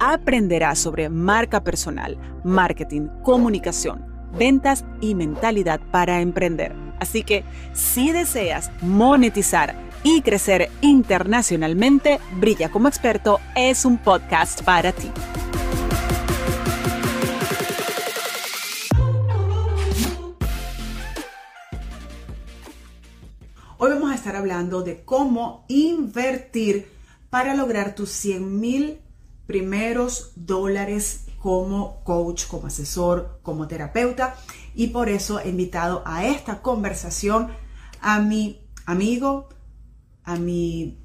aprenderás sobre marca personal, marketing, comunicación, ventas y mentalidad para emprender. Así que si deseas monetizar y crecer internacionalmente, Brilla como experto es un podcast para ti. Hoy vamos a estar hablando de cómo invertir para lograr tus 100 mil primeros dólares como coach, como asesor, como terapeuta. Y por eso he invitado a esta conversación a mi amigo, a mi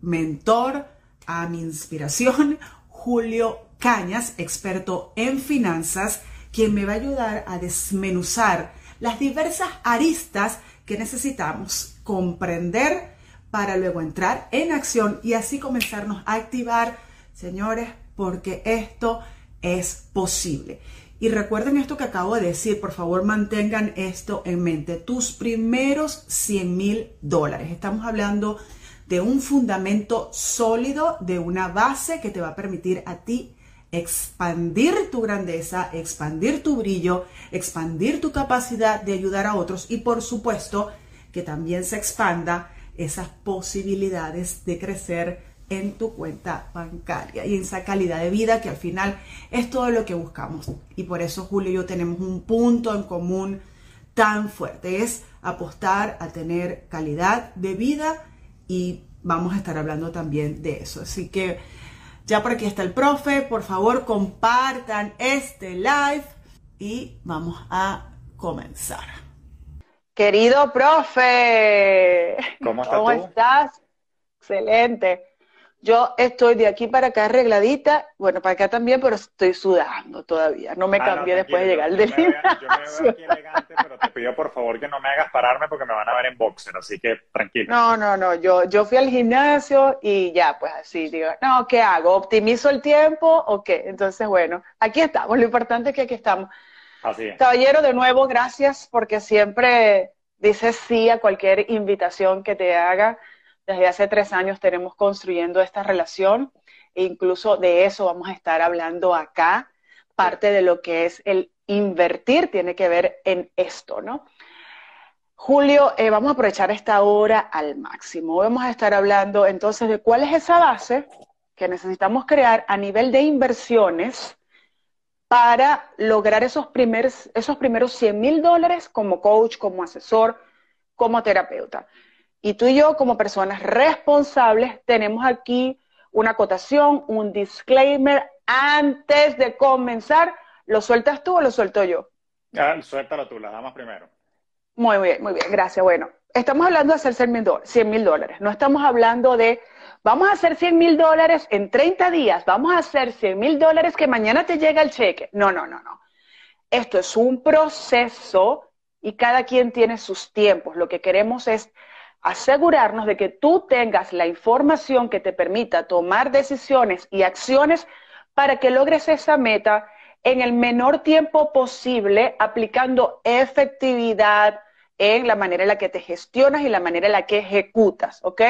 mentor, a mi inspiración, Julio Cañas, experto en finanzas, quien me va a ayudar a desmenuzar las diversas aristas que necesitamos comprender para luego entrar en acción y así comenzarnos a activar señores, porque esto es posible. Y recuerden esto que acabo de decir, por favor mantengan esto en mente. Tus primeros 100 mil dólares. Estamos hablando de un fundamento sólido, de una base que te va a permitir a ti expandir tu grandeza, expandir tu brillo, expandir tu capacidad de ayudar a otros y por supuesto que también se expanda esas posibilidades de crecer en tu cuenta bancaria y en esa calidad de vida que al final es todo lo que buscamos. Y por eso Julio y yo tenemos un punto en común tan fuerte, es apostar a tener calidad de vida y vamos a estar hablando también de eso. Así que ya por aquí está el profe, por favor compartan este live y vamos a comenzar. Querido profe, ¿cómo, ¿Cómo estás? Excelente. Yo estoy de aquí para acá arregladita, bueno, para acá también, pero estoy sudando todavía. No me ah, cambié después de llegar del gimnasio. Yo me veo aquí elegante, pero te pido por favor que no me hagas pararme porque me van a ver en boxer, así que tranquilo. No, no, no, yo, yo fui al gimnasio y ya, pues así, digo, no, ¿qué hago? ¿Optimizo el tiempo o qué? Entonces, bueno, aquí estamos, lo importante es que aquí estamos. Así es. Caballero, de nuevo, gracias porque siempre dices sí a cualquier invitación que te haga desde hace tres años tenemos construyendo esta relación e incluso de eso vamos a estar hablando acá. Parte de lo que es el invertir tiene que ver en esto, ¿no? Julio, eh, vamos a aprovechar esta hora al máximo. Vamos a estar hablando entonces de cuál es esa base que necesitamos crear a nivel de inversiones para lograr esos primeros, esos primeros 100 mil dólares como coach, como asesor, como terapeuta. Y tú y yo, como personas responsables, tenemos aquí una acotación, un disclaimer antes de comenzar. ¿Lo sueltas tú o lo suelto yo? Ah, suéltalo tú, las damas primero. Muy bien, muy bien, gracias. Bueno, estamos hablando de hacer 100 mil dólares. No estamos hablando de, vamos a hacer 100 mil dólares en 30 días, vamos a hacer 100 mil dólares que mañana te llega el cheque. No, no, no, no. Esto es un proceso y cada quien tiene sus tiempos. Lo que queremos es asegurarnos de que tú tengas la información que te permita tomar decisiones y acciones para que logres esa meta en el menor tiempo posible, aplicando efectividad en la manera en la que te gestionas y la manera en la que ejecutas, ¿ok?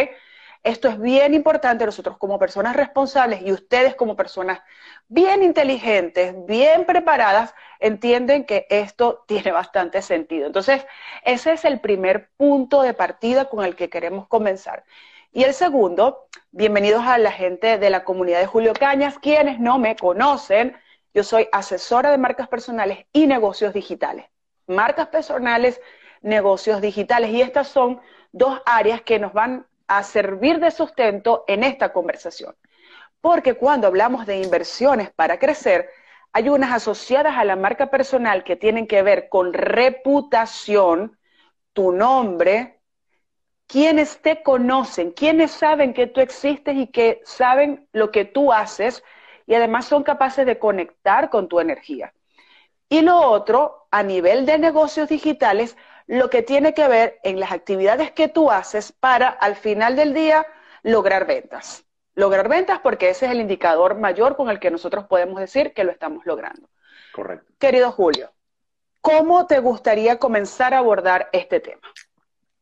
Esto es bien importante nosotros como personas responsables y ustedes como personas bien inteligentes, bien preparadas, entienden que esto tiene bastante sentido. Entonces, ese es el primer punto de partida con el que queremos comenzar. Y el segundo, bienvenidos a la gente de la comunidad de Julio Cañas, quienes no me conocen, yo soy asesora de marcas personales y negocios digitales. Marcas personales, negocios digitales. Y estas son dos áreas que nos van a servir de sustento en esta conversación. Porque cuando hablamos de inversiones para crecer, hay unas asociadas a la marca personal que tienen que ver con reputación, tu nombre, quienes te conocen, quienes saben que tú existes y que saben lo que tú haces y además son capaces de conectar con tu energía. Y lo otro, a nivel de negocios digitales, lo que tiene que ver en las actividades que tú haces para al final del día lograr ventas. Lograr ventas porque ese es el indicador mayor con el que nosotros podemos decir que lo estamos logrando. Correcto. Querido Julio, ¿cómo te gustaría comenzar a abordar este tema?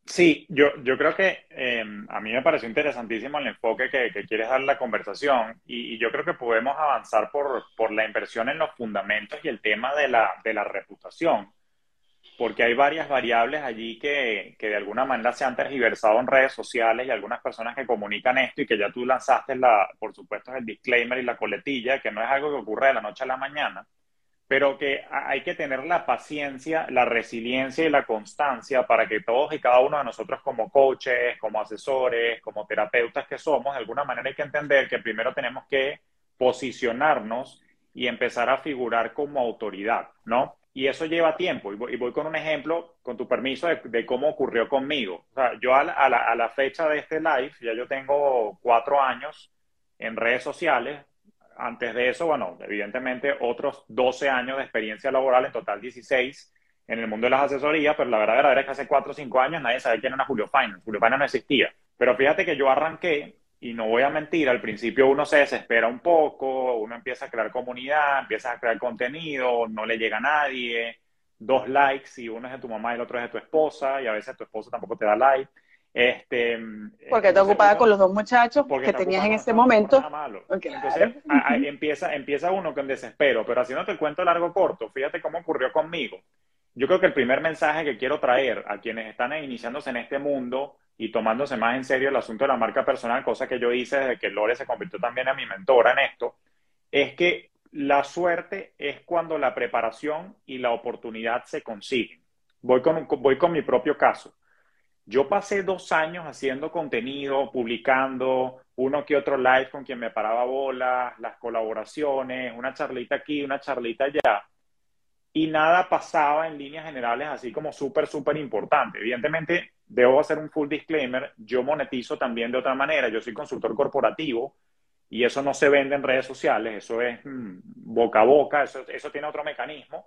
Sí, yo, yo creo que eh, a mí me pareció interesantísimo el enfoque que, quieres dar la conversación y, yo creo que podemos avanzar por, por, la inversión en los fundamentos y el tema de la, de la reputación, porque hay varias variables allí que, que, de alguna manera se han tergiversado en redes sociales y algunas personas que comunican esto y que ya tú lanzaste, la, por supuesto, el disclaimer y la coletilla, que no es algo que ocurre de la noche a la mañana pero que hay que tener la paciencia, la resiliencia y la constancia para que todos y cada uno de nosotros como coaches, como asesores, como terapeutas que somos, de alguna manera hay que entender que primero tenemos que posicionarnos y empezar a figurar como autoridad, ¿no? Y eso lleva tiempo. Y voy, con un ejemplo, con tu permiso, de, cómo ocurrió conmigo. O sea, yo a la, a la fecha de este live, ya yo tengo cuatro años en redes sociales, antes de eso, bueno, evidentemente otros 12 años de experiencia laboral, en total 16 en el mundo de las asesorías, pero la verdad, es que hace 4 o 5 años nadie sabía quién era Julio Finance. Julio Finance no existía. Pero fíjate que yo arranqué, y no voy a mentir, al principio uno se desespera un poco, uno empieza a crear comunidad, empieza a crear contenido, no le llega a nadie, dos likes y uno es de tu mamá y el otro es de tu esposa, y a veces tu esposa tampoco te da like. Este, porque te ocupada con los dos muchachos que tenías en ese momento. Entonces empieza, empieza uno con desespero, pero haciéndote el cuento largo corto, fíjate cómo ocurrió conmigo. Yo creo que el primer mensaje que quiero traer a quienes están iniciándose en este mundo y tomándose más en serio el asunto de la marca personal, cosa que yo hice desde que Lore se convirtió también en mi mentora en esto, es que la suerte es cuando la preparación y la oportunidad se consiguen. Voy con, voy con mi propio caso. Yo pasé dos años haciendo contenido, publicando uno que otro live con quien me paraba bolas, las colaboraciones, una charlita aquí, una charlita allá, y nada pasaba en líneas generales así como súper, súper importante. Evidentemente, debo hacer un full disclaimer, yo monetizo también de otra manera, yo soy consultor corporativo y eso no se vende en redes sociales, eso es mm, boca a boca, eso, eso tiene otro mecanismo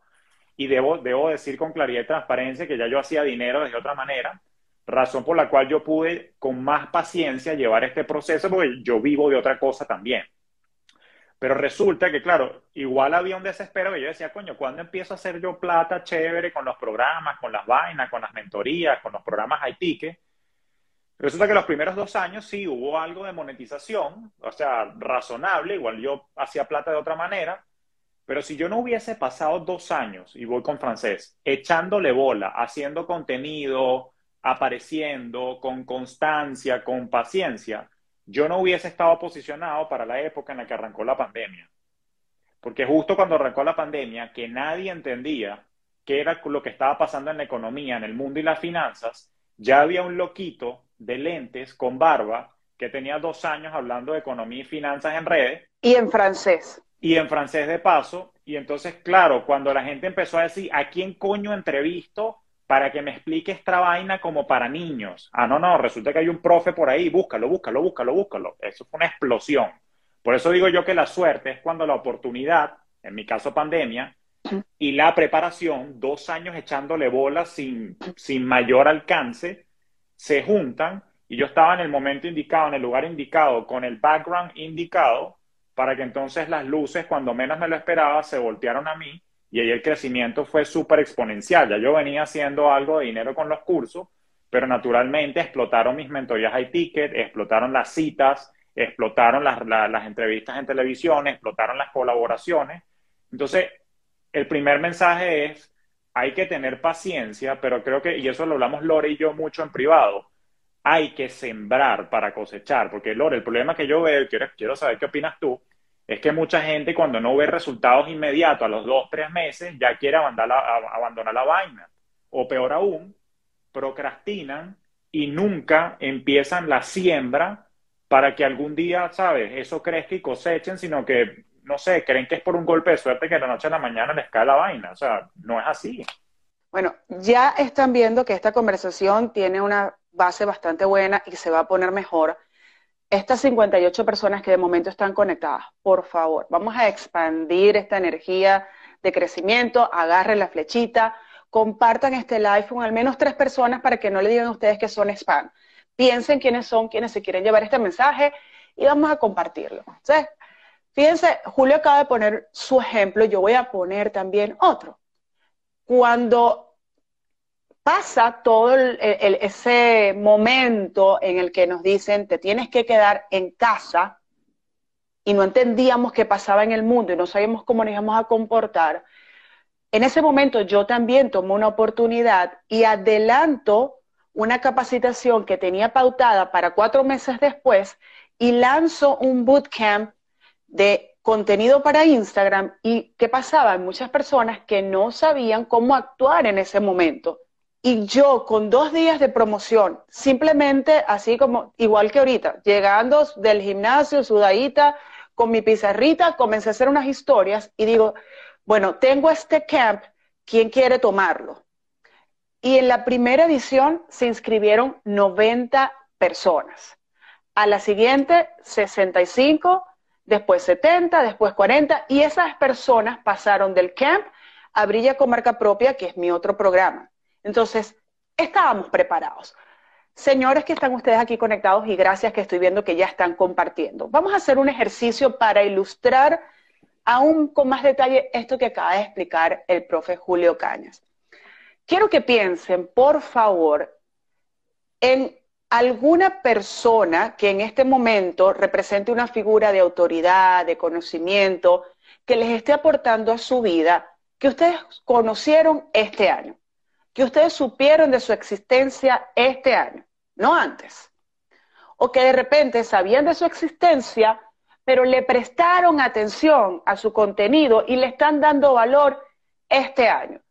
y debo, debo decir con claridad y transparencia que ya yo hacía dinero de otra manera razón por la cual yo pude con más paciencia llevar este proceso, porque yo vivo de otra cosa también. Pero resulta que, claro, igual había un desespero que yo decía, coño, ¿cuándo empiezo a hacer yo plata chévere con los programas, con las vainas, con las mentorías, con los programas IT? Resulta que los primeros dos años sí hubo algo de monetización, o sea, razonable, igual yo hacía plata de otra manera, pero si yo no hubiese pasado dos años, y voy con francés, echándole bola, haciendo contenido, apareciendo con constancia, con paciencia, yo no hubiese estado posicionado para la época en la que arrancó la pandemia. Porque justo cuando arrancó la pandemia, que nadie entendía qué era lo que estaba pasando en la economía, en el mundo y las finanzas, ya había un loquito de lentes con barba que tenía dos años hablando de economía y finanzas en redes. Y en francés. Y en francés de paso. Y entonces, claro, cuando la gente empezó a decir, ¿a quién coño entrevisto para que me explique esta vaina como para niños. Ah, no, no, resulta que hay un profe por ahí, búscalo, búscalo, búscalo, búscalo. Eso fue una explosión. Por eso digo yo que la suerte es cuando la oportunidad, en mi caso pandemia, y la preparación, dos años echándole bolas sin, sin mayor alcance, se juntan y yo estaba en el momento indicado, en el lugar indicado, con el background indicado, para que entonces las luces, cuando menos me lo esperaba, se voltearon a mí y ahí el crecimiento fue súper exponencial. Ya yo venía haciendo algo de dinero con los cursos, pero naturalmente explotaron mis mentorías high ticket, explotaron las citas, explotaron las, las entrevistas en televisión, explotaron las colaboraciones. Entonces, el primer mensaje es, hay que tener paciencia, pero creo que, y eso lo hablamos Lore y yo mucho en privado, hay que sembrar para cosechar, porque Lore, el problema que yo veo, y quiero, quiero saber qué opinas tú, es que mucha gente cuando no ve resultados inmediatos a los dos, tres meses, ya quiere abandonar la, vaina. O peor aún, procrastinan y nunca empiezan la siembra para que algún día, ¿sabes?, eso crezca y cosechen, sino que, no sé, creen que es por un golpe de suerte que de la noche a la mañana les cae la vaina. O sea, no es así. Bueno, ya están viendo que esta conversación tiene una base bastante buena y se va a poner mejor estas 58 personas que de momento están conectadas, por favor, vamos a expandir esta energía de crecimiento, agarren la flechita, compartan este live con al menos tres personas para que no le digan a ustedes que son spam. Piensen quiénes son quienes se quieren llevar este mensaje y vamos a compartirlo. Fíjense, Julio acaba de poner su ejemplo, yo voy a poner también otro. Cuando pasa todo ese momento en el que nos dicen, te tienes que quedar en casa, y no entendíamos qué pasaba en el mundo y no sabíamos cómo nos íbamos a comportar, en ese momento yo también tomo una oportunidad y adelanto una capacitación que tenía pautada para cuatro meses después y lanzo un bootcamp de contenido para Instagram y qué pasaba, muchas personas que no sabían cómo actuar en ese momento. Y yo con dos días de promoción, simplemente así como, igual que ahorita, llegando del gimnasio, sudadita, con mi pizarrita, comencé a hacer unas historias y digo, bueno, tengo este camp, ¿quién quiere tomarlo? Y en la primera edición se inscribieron 90 personas. A la siguiente, 65, después 70, después 40, y esas personas pasaron del camp a Brilla con Marca Propia, que es mi otro programa. Entonces, estábamos preparados. Señores que están ustedes aquí conectados y gracias que estoy viendo que ya están compartiendo. Vamos a hacer un ejercicio para ilustrar aún con más detalle esto que acaba de explicar el profe Julio Cañas. Quiero que piensen, por favor, en alguna persona que en este momento represente una figura de autoridad, de conocimiento, que les esté aportando a su vida, que ustedes conocieron este año que ustedes supieron de su existencia este año, no antes. O que de repente sabían de su existencia, pero le prestaron atención a su contenido y le están dando valor este año.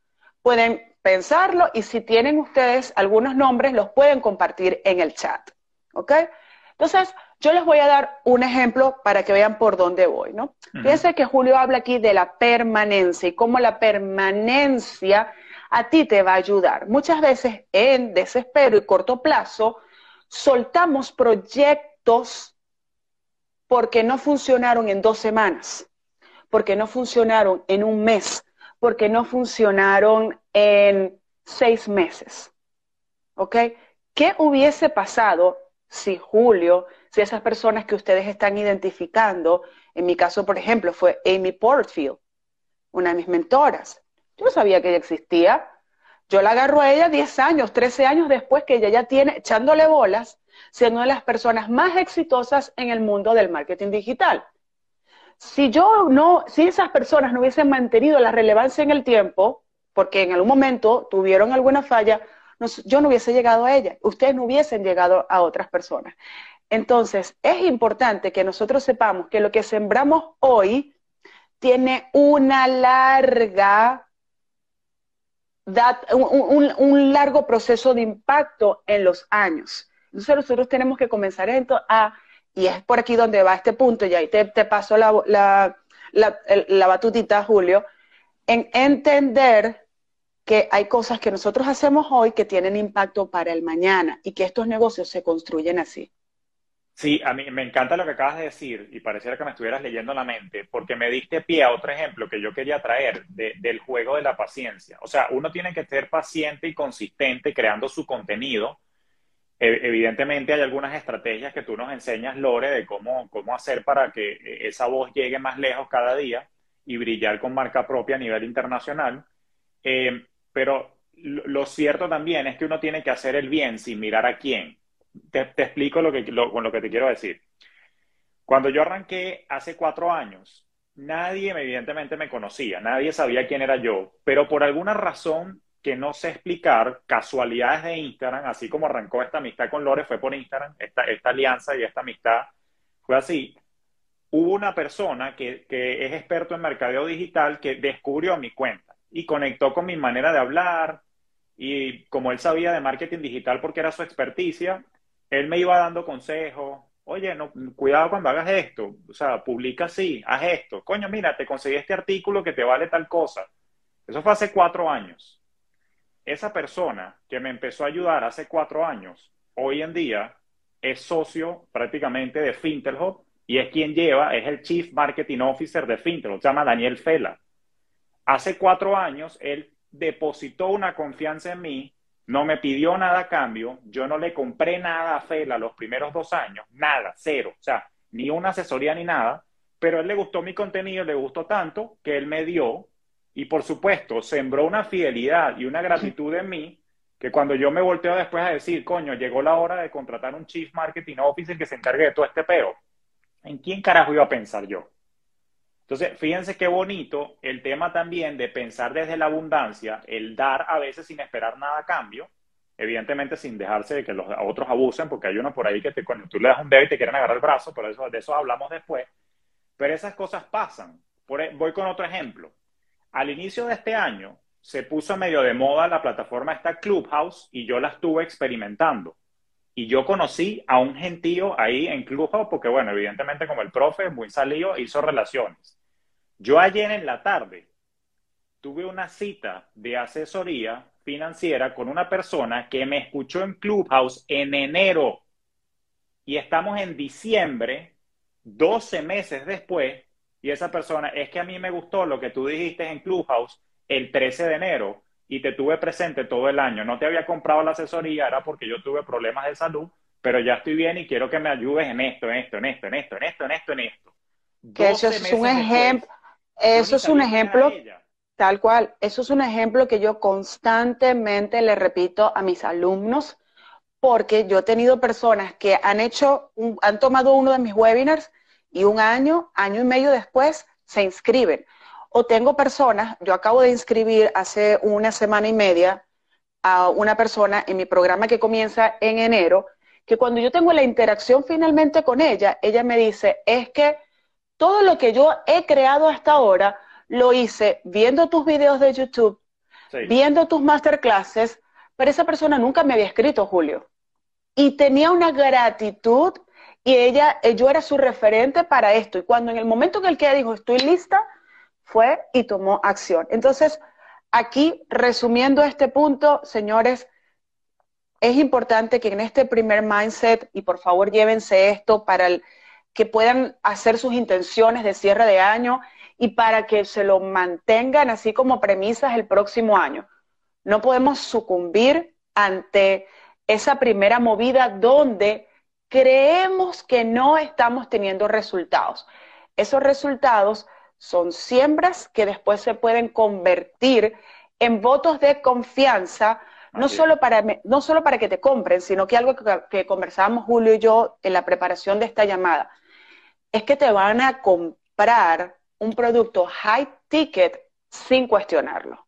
Pueden pensarlo y si tienen ustedes algunos nombres, los pueden compartir en el chat. ¿Ok? Entonces, yo les voy a dar un ejemplo para que vean por dónde voy, ¿no? Fíjense que Julio habla aquí de la permanencia y cómo la permanencia a ti te va a ayudar. Muchas veces en desespero y corto plazo soltamos proyectos porque no funcionaron en dos semanas, porque no funcionaron en un mes, porque no funcionaron en seis meses. ¿Ok? ¿Qué hubiese pasado si Julio, si esas personas que ustedes están identificando, en mi caso, por ejemplo, fue Amy Portfield, una de mis mentoras, no sabía que ella existía. Yo la agarro a ella 10 años, 13 años después que ella ya tiene, echándole bolas, siendo una de las personas más exitosas en el mundo del marketing digital. Si yo no, si esas personas no hubiesen mantenido la relevancia en el tiempo, porque en algún momento tuvieron alguna falla, yo no hubiese llegado a ella, ustedes no hubiesen llegado a otras personas. Entonces, es importante que nosotros sepamos que lo que sembramos hoy tiene una larga un, largo proceso de impacto en los años. Entonces nosotros tenemos que comenzar esto a, y es por aquí donde va este punto, y ahí te, te paso la, la, la, batutita, Julio, en entender que hay cosas que nosotros hacemos hoy que tienen impacto para el mañana y que estos negocios se construyen así. Sí, a mí me encanta lo que acabas de decir y pareciera que me estuvieras leyendo la mente, porque me diste pie a otro ejemplo que yo quería traer del juego de la paciencia. O sea, uno tiene que ser paciente y consistente creando su contenido. E, evidentemente hay algunas estrategias que tú nos enseñas, Lore, de cómo, cómo hacer para que esa voz llegue más lejos cada día y brillar con marca propia a nivel internacional. Eh, pero lo cierto también es que uno tiene que hacer el bien sin mirar a quién te, explico lo que, con lo que te quiero decir. Cuando yo arranqué hace cuatro años, nadie evidentemente me conocía, nadie sabía quién era yo, pero por alguna razón que no sé explicar, casualidades de Instagram, así como arrancó esta amistad con Lore, fue por Instagram, esta, esta alianza y esta amistad fue así. Hubo una persona que, que es experto en mercadeo digital que descubrió mi cuenta y conectó con mi manera de hablar, y como él sabía de marketing digital porque era su experticia, él me iba dando consejos. Oye, no, cuidado cuando hagas esto. O sea, publica así, haz esto. Coño, mira, te conseguí este artículo que te vale tal cosa. Eso fue hace cuatro años. Esa persona que me empezó a ayudar hace cuatro años, hoy en día es socio prácticamente de Fintelhop y es quien lleva, es el Chief Marketing Officer de Fintelhop, se llama Daniel Fela. hace cuatro años él depositó una confianza en mí, no me pidió nada a cambio, yo no le compré nada a Fela los primeros dos años, nada, cero, o sea, ni una asesoría ni nada, pero a él le gustó mi contenido, le gustó tanto que él me dio y por supuesto sembró una fidelidad y una gratitud en mí que cuando yo me volteo después a decir, coño, llegó la hora de contratar un Chief Marketing Officer que se encargue de todo este peo, ¿en quién carajo iba a pensar yo? Entonces, fíjense qué bonito el tema también de pensar desde la abundancia, el dar a veces sin esperar nada a cambio, evidentemente sin dejarse de que los otros abusen, porque hay uno por ahí que te, cuando tú le das un dedo y te quieren agarrar el brazo, pero eso, de eso hablamos después, pero esas cosas pasan. E, voy con otro ejemplo. Al inicio de este año se puso medio de moda la plataforma esta Clubhouse y yo la estuve experimentando. Y yo conocí a un gentío ahí en Clubhouse porque, bueno, evidentemente como el profe, muy salido, hizo relaciones. Yo ayer en la tarde tuve una cita de asesoría financiera con una persona que me escuchó en Clubhouse en enero y estamos en diciembre, 12 meses después, y esa persona, es que a mí me gustó lo que tú dijiste en Clubhouse el 13 de enero y te tuve presente todo el año. No te había comprado la asesoría, era porque yo tuve problemas de salud, pero ya estoy bien y quiero que me ayudes en esto, en esto, en esto, en esto, en esto, en esto, en esto. Que eso es un ejemplo, eso es un ejemplo tal cual, eso es un ejemplo que yo constantemente le repito a mis alumnos porque yo he tenido personas que han hecho, han tomado uno de mis webinars y un año, año y medio después se inscriben. O tengo personas, yo acabo de inscribir hace una semana y media a una persona en mi programa que comienza en enero, que cuando yo tengo la interacción finalmente con ella, ella me dice, es que todo lo que yo he creado hasta ahora lo hice viendo tus videos de YouTube, viendo tus masterclasses, pero esa persona nunca me había escrito, Julio. Y tenía una gratitud y ella, eh, yo era su referente para esto. Y cuando en el momento en el que ella dijo, estoy lista, fue y tomó acción. Entonces, aquí, resumiendo este punto, señores, es importante que en este primer mindset, y por favor llévense esto para que puedan hacer sus intenciones de cierre de año y para que se lo mantengan así como premisas el próximo año. No podemos sucumbir ante esa primera movida donde creemos que no estamos teniendo resultados. Esos resultados son siembras que después se pueden convertir en votos de confianza, no solo, para, no solo para que te compren, sino que algo que, que conversábamos Julio y yo en la preparación de esta llamada, es que te van a comprar un producto high ticket sin cuestionarlo.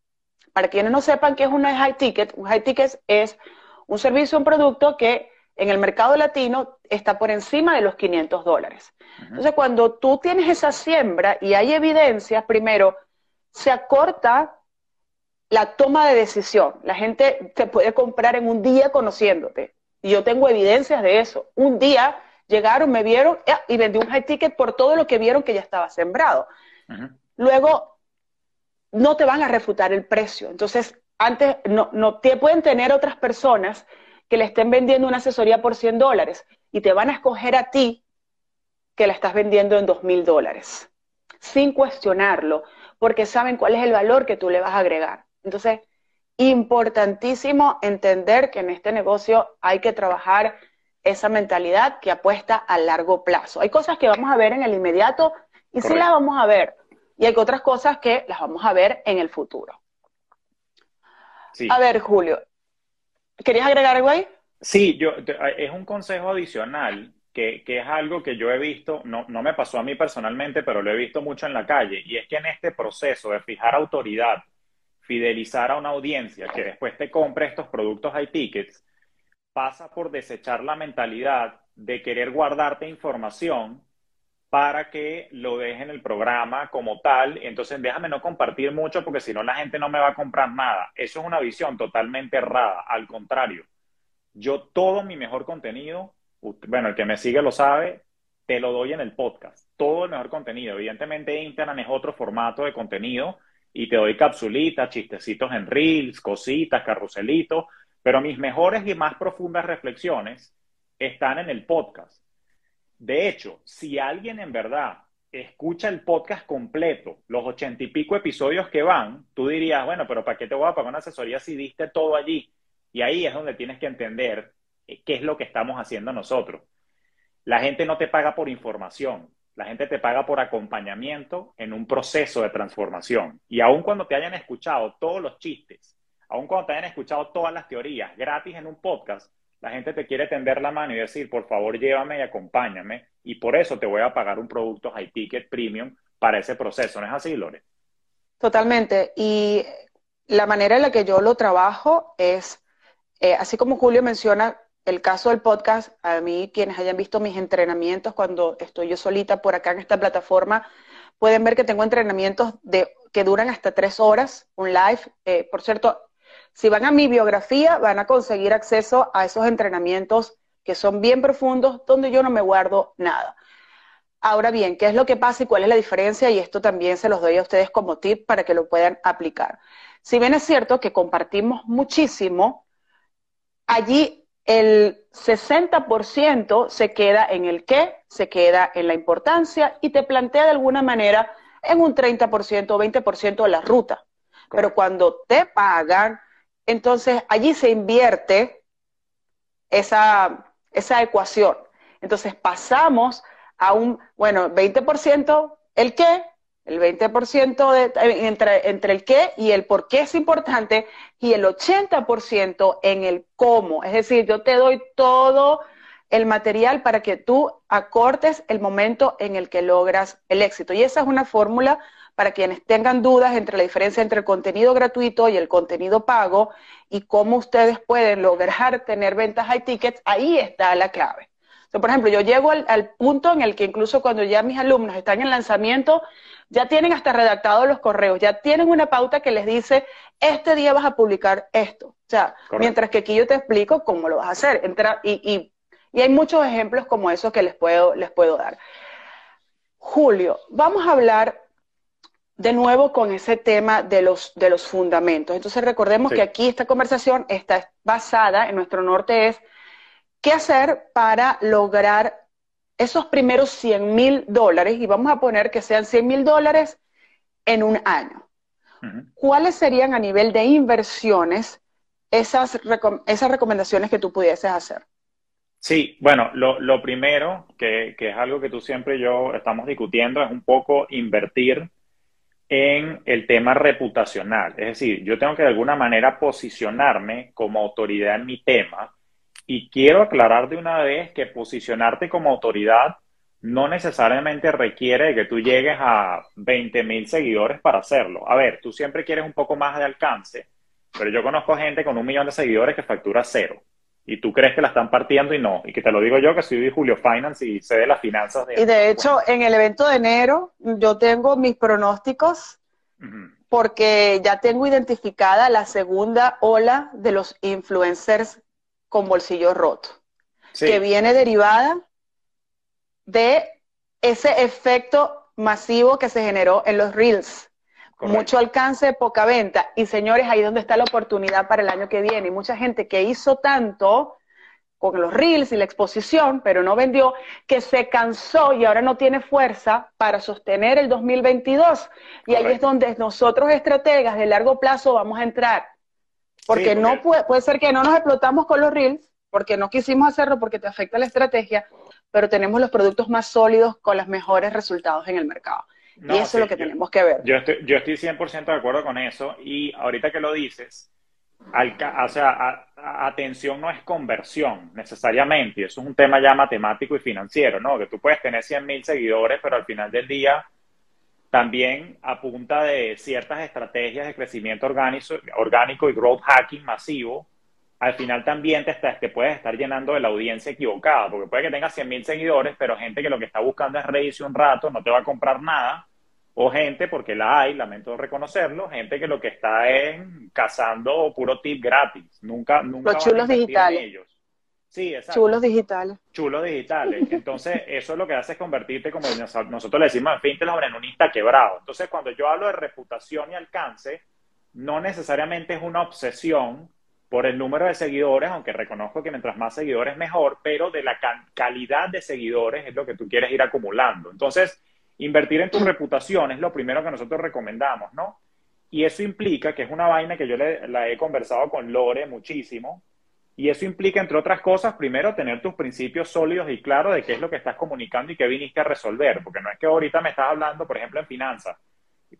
Para quienes no sepan qué es un high ticket, un high ticket es un servicio, un producto que en el mercado latino está por encima de los 500 dólares. Entonces, cuando tú tienes esa siembra y hay evidencias, primero, se acorta la toma de decisión. La gente te puede comprar en un día conociéndote. Y yo tengo evidencias de eso. Un día llegaron, me vieron y vendí un high ticket por todo lo que vieron que ya estaba sembrado. Luego, no te van a refutar el precio. Entonces, antes, no, no te pueden tener otras personas que le estén vendiendo una asesoría por 100 dólares y te van a escoger a ti que la estás vendiendo en 2 mil dólares, sin cuestionarlo, porque saben cuál es el valor que tú le vas a agregar. Entonces, importantísimo entender que en este negocio hay que trabajar esa mentalidad que apuesta a largo plazo. Hay cosas que vamos a ver en el inmediato y sí las vamos a ver. Y hay otras cosas que las vamos a ver en el futuro. A ver, Julio, ¿Querías agregar algo ahí? Sí, yo, es un consejo adicional que, es algo que yo he visto, no, no me pasó a mí personalmente, pero lo he visto mucho en la calle, y es que en este proceso de fijar autoridad, fidelizar a una audiencia que después te compre estos productos high tickets, pasa por desechar la mentalidad de querer guardarte información para que lo deje en el programa como tal. Entonces, déjame no compartir mucho porque si no la gente no me va a comprar nada. Eso es una visión totalmente errada. Al contrario, yo todo mi mejor contenido, bueno, el que me sigue lo sabe, te lo doy en el podcast. Todo el mejor contenido. Evidentemente, Instagram es otro formato de contenido y te doy capsulitas, chistecitos en reels, cositas, carruselitos, pero mis mejores y más profundas reflexiones están en el podcast. De hecho, si alguien en verdad escucha el podcast completo, los ochenta y pico episodios que van, tú dirías, bueno, pero ¿para qué te voy a pagar una asesoría si diste todo allí? Y ahí es donde tienes que entender eh, qué es lo que estamos haciendo nosotros. La gente no te paga por información, la gente te paga por acompañamiento en un proceso de transformación. Y aun cuando te hayan escuchado todos los chistes, aun cuando te hayan escuchado todas las teorías gratis en un podcast, la gente te quiere tender la mano y decir, por favor, llévame y acompáñame. Y por eso te voy a pagar un producto high ticket premium para ese proceso. ¿No es así, Lore? Totalmente. Y la manera en la que yo lo trabajo es, eh, así como Julio menciona, el caso del podcast, a mí quienes hayan visto mis entrenamientos cuando estoy yo solita por acá en esta plataforma, pueden ver que tengo entrenamientos de, que duran hasta tres horas, un live. Eh, por cierto, si van a mi biografía, van a conseguir acceso a esos entrenamientos que son bien profundos, donde yo no me guardo nada. Ahora bien, ¿qué es lo que pasa y cuál es la diferencia? Y esto también se los doy a ustedes como tip para que lo puedan aplicar. Si bien es cierto que compartimos muchísimo, allí el 60% se queda en el qué, se queda en la importancia y te plantea de alguna manera en un 30% o 20% la ruta. Pero cuando te pagan, entonces allí se invierte esa, esa ecuación. Entonces pasamos a un, bueno, 20% el qué, el 20% de, entre, entre el qué y el por qué es importante y el 80% en el cómo. Es decir, yo te doy todo el material para que tú acortes el momento en el que logras el éxito. Y esa es una fórmula para quienes tengan dudas entre la diferencia entre el contenido gratuito y el contenido pago y cómo ustedes pueden lograr tener ventas high tickets, ahí está la clave. por ejemplo, yo llego al, al punto en el que incluso cuando ya mis alumnos están en lanzamiento, ya tienen hasta redactados los correos, ya tienen una pauta que les dice, este día vas a publicar esto. O sea, mientras que aquí yo te explico cómo lo vas a hacer. Entra, y, hay muchos ejemplos como esos que les puedo, les puedo dar. Julio, vamos a hablar de nuevo con ese tema de los, de los fundamentos. Entonces recordemos que aquí esta conversación está basada en nuestro norte es qué hacer para lograr esos primeros 100 mil dólares, y vamos a poner que sean 100 mil dólares en un año, ¿cuáles serían a nivel de inversiones esas, esas recomendaciones que tú pudieses hacer? Sí, bueno, lo, primero, que, que, es algo que tú siempre y yo estamos discutiendo, es un poco invertir en el tema reputacional. Es decir, yo tengo que de alguna manera posicionarme como autoridad en mi tema y quiero aclarar de una vez que posicionarte como autoridad no necesariamente requiere que tú llegues a 20 mil seguidores para hacerlo. A ver, tú siempre quieres un poco más de alcance, pero yo conozco gente con un millón de seguidores que factura cero. Y tú crees que la están partiendo y no. Y que te lo digo yo, que soy Julio Finance y sé de las finanzas. De y de hecho, en el evento de enero, yo tengo mis pronósticos porque ya tengo identificada la segunda ola de los influencers con bolsillo roto, que viene derivada de ese efecto masivo que se generó en los reels. Mucho alcance, poca venta. Y señores, ahí es donde está la oportunidad para el año que viene. Y mucha gente que hizo tanto con los reels y la exposición, pero no vendió, que se cansó y ahora no tiene fuerza para sostener el 2022. Y ahí es donde nosotros, estrategas de largo plazo, vamos a entrar. Porque, no puede, puede ser que no nos explotamos con los reels, porque no quisimos hacerlo porque te afecta la estrategia, pero tenemos los productos más sólidos con los mejores resultados en el mercado. Y eso es lo que tenemos que ver. Yo estoy, yo estoy 100% de acuerdo con eso y ahorita que lo dices, o sea, atención no es conversión necesariamente, eso es un tema ya matemático y financiero, ¿no? Que tú puedes tener 100 mil seguidores, pero al final del día también a punta de ciertas estrategias de crecimiento orgánico, orgánico y growth hacking masivo, al final también te, te puedes estar llenando de la audiencia equivocada, porque puede que tengas 100 mil seguidores, pero gente que lo que está buscando es reírse un rato, no te va a comprar nada, o gente, porque la hay, lamento reconocerlo, gente que lo que está es cazando puro tip gratis, nunca, nunca Los chulos digitales. ellos. Sí, exacto. Chulos digitales. Chulos digitales. Entonces, eso es lo que hace es convertirte, como nosotros le decimos en Fintech, en un insta quebrado. Entonces, cuando yo hablo de reputación y alcance, no necesariamente es una obsesión por el número de seguidores, aunque reconozco que mientras más seguidores mejor, pero de la calidad de seguidores es lo que tú quieres ir acumulando. Entonces, Invertir en tu reputación es lo primero que nosotros recomendamos, ¿no? Y eso implica que es una vaina que yo le, la he conversado con Lore muchísimo, y eso implica, entre otras cosas, primero tener tus principios sólidos y claros de qué es lo que estás comunicando y qué viniste a resolver, porque no es que ahorita me estás hablando, por ejemplo, en finanzas,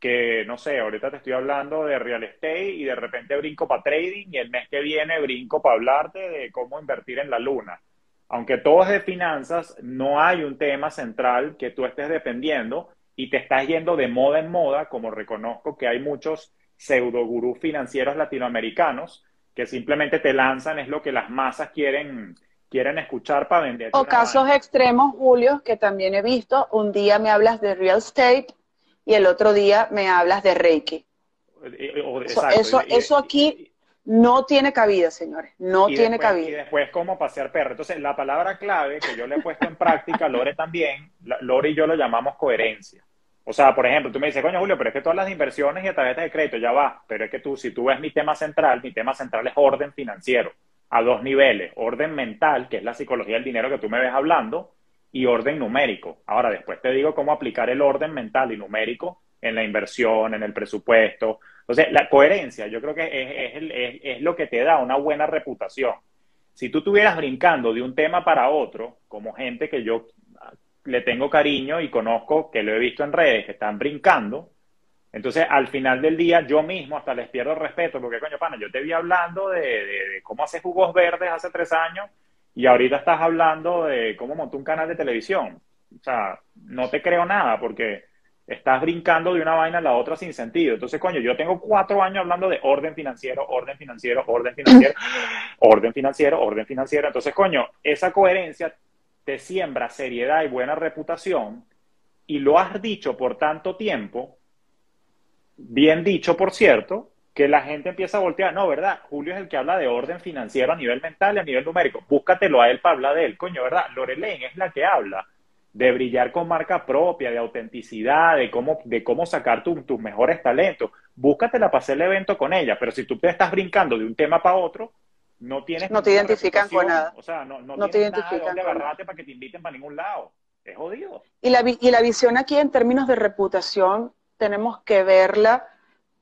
que no sé, ahorita te estoy hablando de real estate y de repente brinco para trading y el mes que viene brinco para hablarte de cómo invertir en la luna. Aunque todo es de finanzas, no hay un tema central que tú estés dependiendo y te estás yendo de moda en moda, como reconozco que hay muchos pseudo gurús financieros latinoamericanos que simplemente te lanzan, es lo que las masas quieren, quieren escuchar para vender. O casos extremos, Julio, que también he visto. Un día me hablas de real estate y el otro día me hablas de Reiki. Eso, eso aquí no tiene cabida, señores. No tiene cabida. Y después, ¿cómo pasear perro? Entonces, la palabra clave que yo le he puesto en práctica, Lore también, Lore y yo lo llamamos coherencia. O sea, por ejemplo, tú me dices, coño Julio, pero es que todas las inversiones y a través de crédito ya va. Pero es que tú, si tú ves mi tema central, mi tema central es orden financiero a dos niveles. Orden mental, que es la psicología del dinero que tú me ves hablando, y orden numérico. Ahora, después te digo cómo aplicar el orden mental y numérico en la inversión, en el presupuesto. Entonces, la coherencia yo creo que es, es, es, lo que te da una buena reputación. Si tú estuvieras brincando de un tema para otro, como gente que yo le tengo cariño y conozco, que lo he visto en redes, que están brincando, entonces al final del día yo mismo hasta les pierdo respeto, porque coño, pana, yo te vi hablando de, de cómo hacer jugos verdes hace tres años y ahorita estás hablando de cómo montó un canal de televisión. O sea, no te creo nada porque estás brincando de una vaina a la otra sin sentido. Entonces, coño, yo tengo cuatro años hablando de orden financiero, orden financiero, orden financiero, orden financiero, orden financiero. Entonces, coño, esa coherencia te siembra seriedad y buena reputación y lo has dicho por tanto tiempo, bien dicho, por cierto, que la gente empieza a voltear. No, ¿verdad? Julio es el que habla de orden financiero a nivel mental y a nivel numérico. Búscatelo a él para hablar de él. Coño, ¿verdad? Lorelaine es la que habla de brillar con marca propia, de autenticidad, de cómo, de cómo sacar tus mejores talentos. Búscatela para hacer el evento con ella, pero si tú te estás brincando de un tema para otro, no tienes... No te identifican con nada. O sea, no, no, te identifican nada para que te inviten para ningún lado. Es jodido. Y la, y la visión aquí en términos de reputación, tenemos que verla.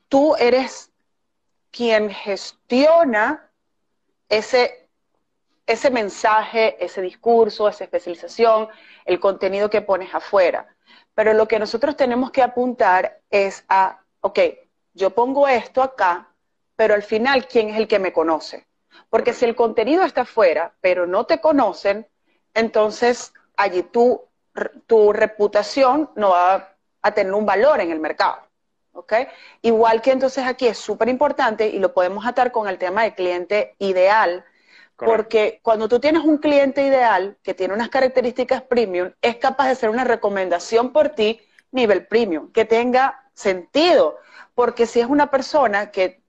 Tú eres quien gestiona ese, ese mensaje, ese discurso, esa especialización, el contenido que pones afuera. Pero lo que nosotros tenemos que apuntar es a, ok, yo pongo esto acá, pero al final, ¿quién es el que me conoce? Porque si el contenido está afuera, pero no te conocen, entonces allí tu, tu reputación no va a tener un valor en el mercado. Igual que entonces aquí es súper importante y lo podemos atar con el tema de cliente ideal, porque cuando tú tienes un cliente ideal que tiene unas características premium, es capaz de hacer una recomendación por ti nivel premium, que tenga sentido, porque si es una persona que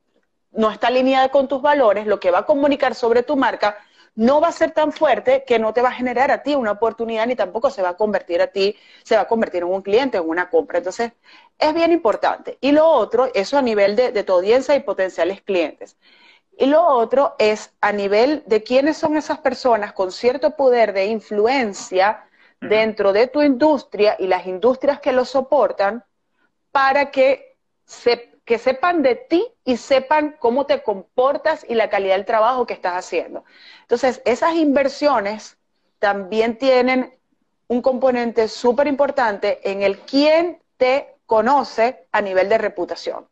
no está alineada con tus valores, lo que va a comunicar sobre tu marca no va a ser tan fuerte que no te va a generar a ti una oportunidad ni tampoco se va a convertir a ti, se va a convertir en un cliente, en una compra. Entonces, es bien importante. Y lo otro, eso a nivel de, tu audiencia y potenciales clientes. Y lo otro es a nivel de quiénes son esas personas con cierto poder de influencia dentro de tu industria y las industrias que lo soportan para que se que sepan de ti y sepan cómo te comportas y la calidad del trabajo que estás haciendo. Entonces, esas inversiones también tienen un componente súper importante en el quién te conoce a nivel de reputación.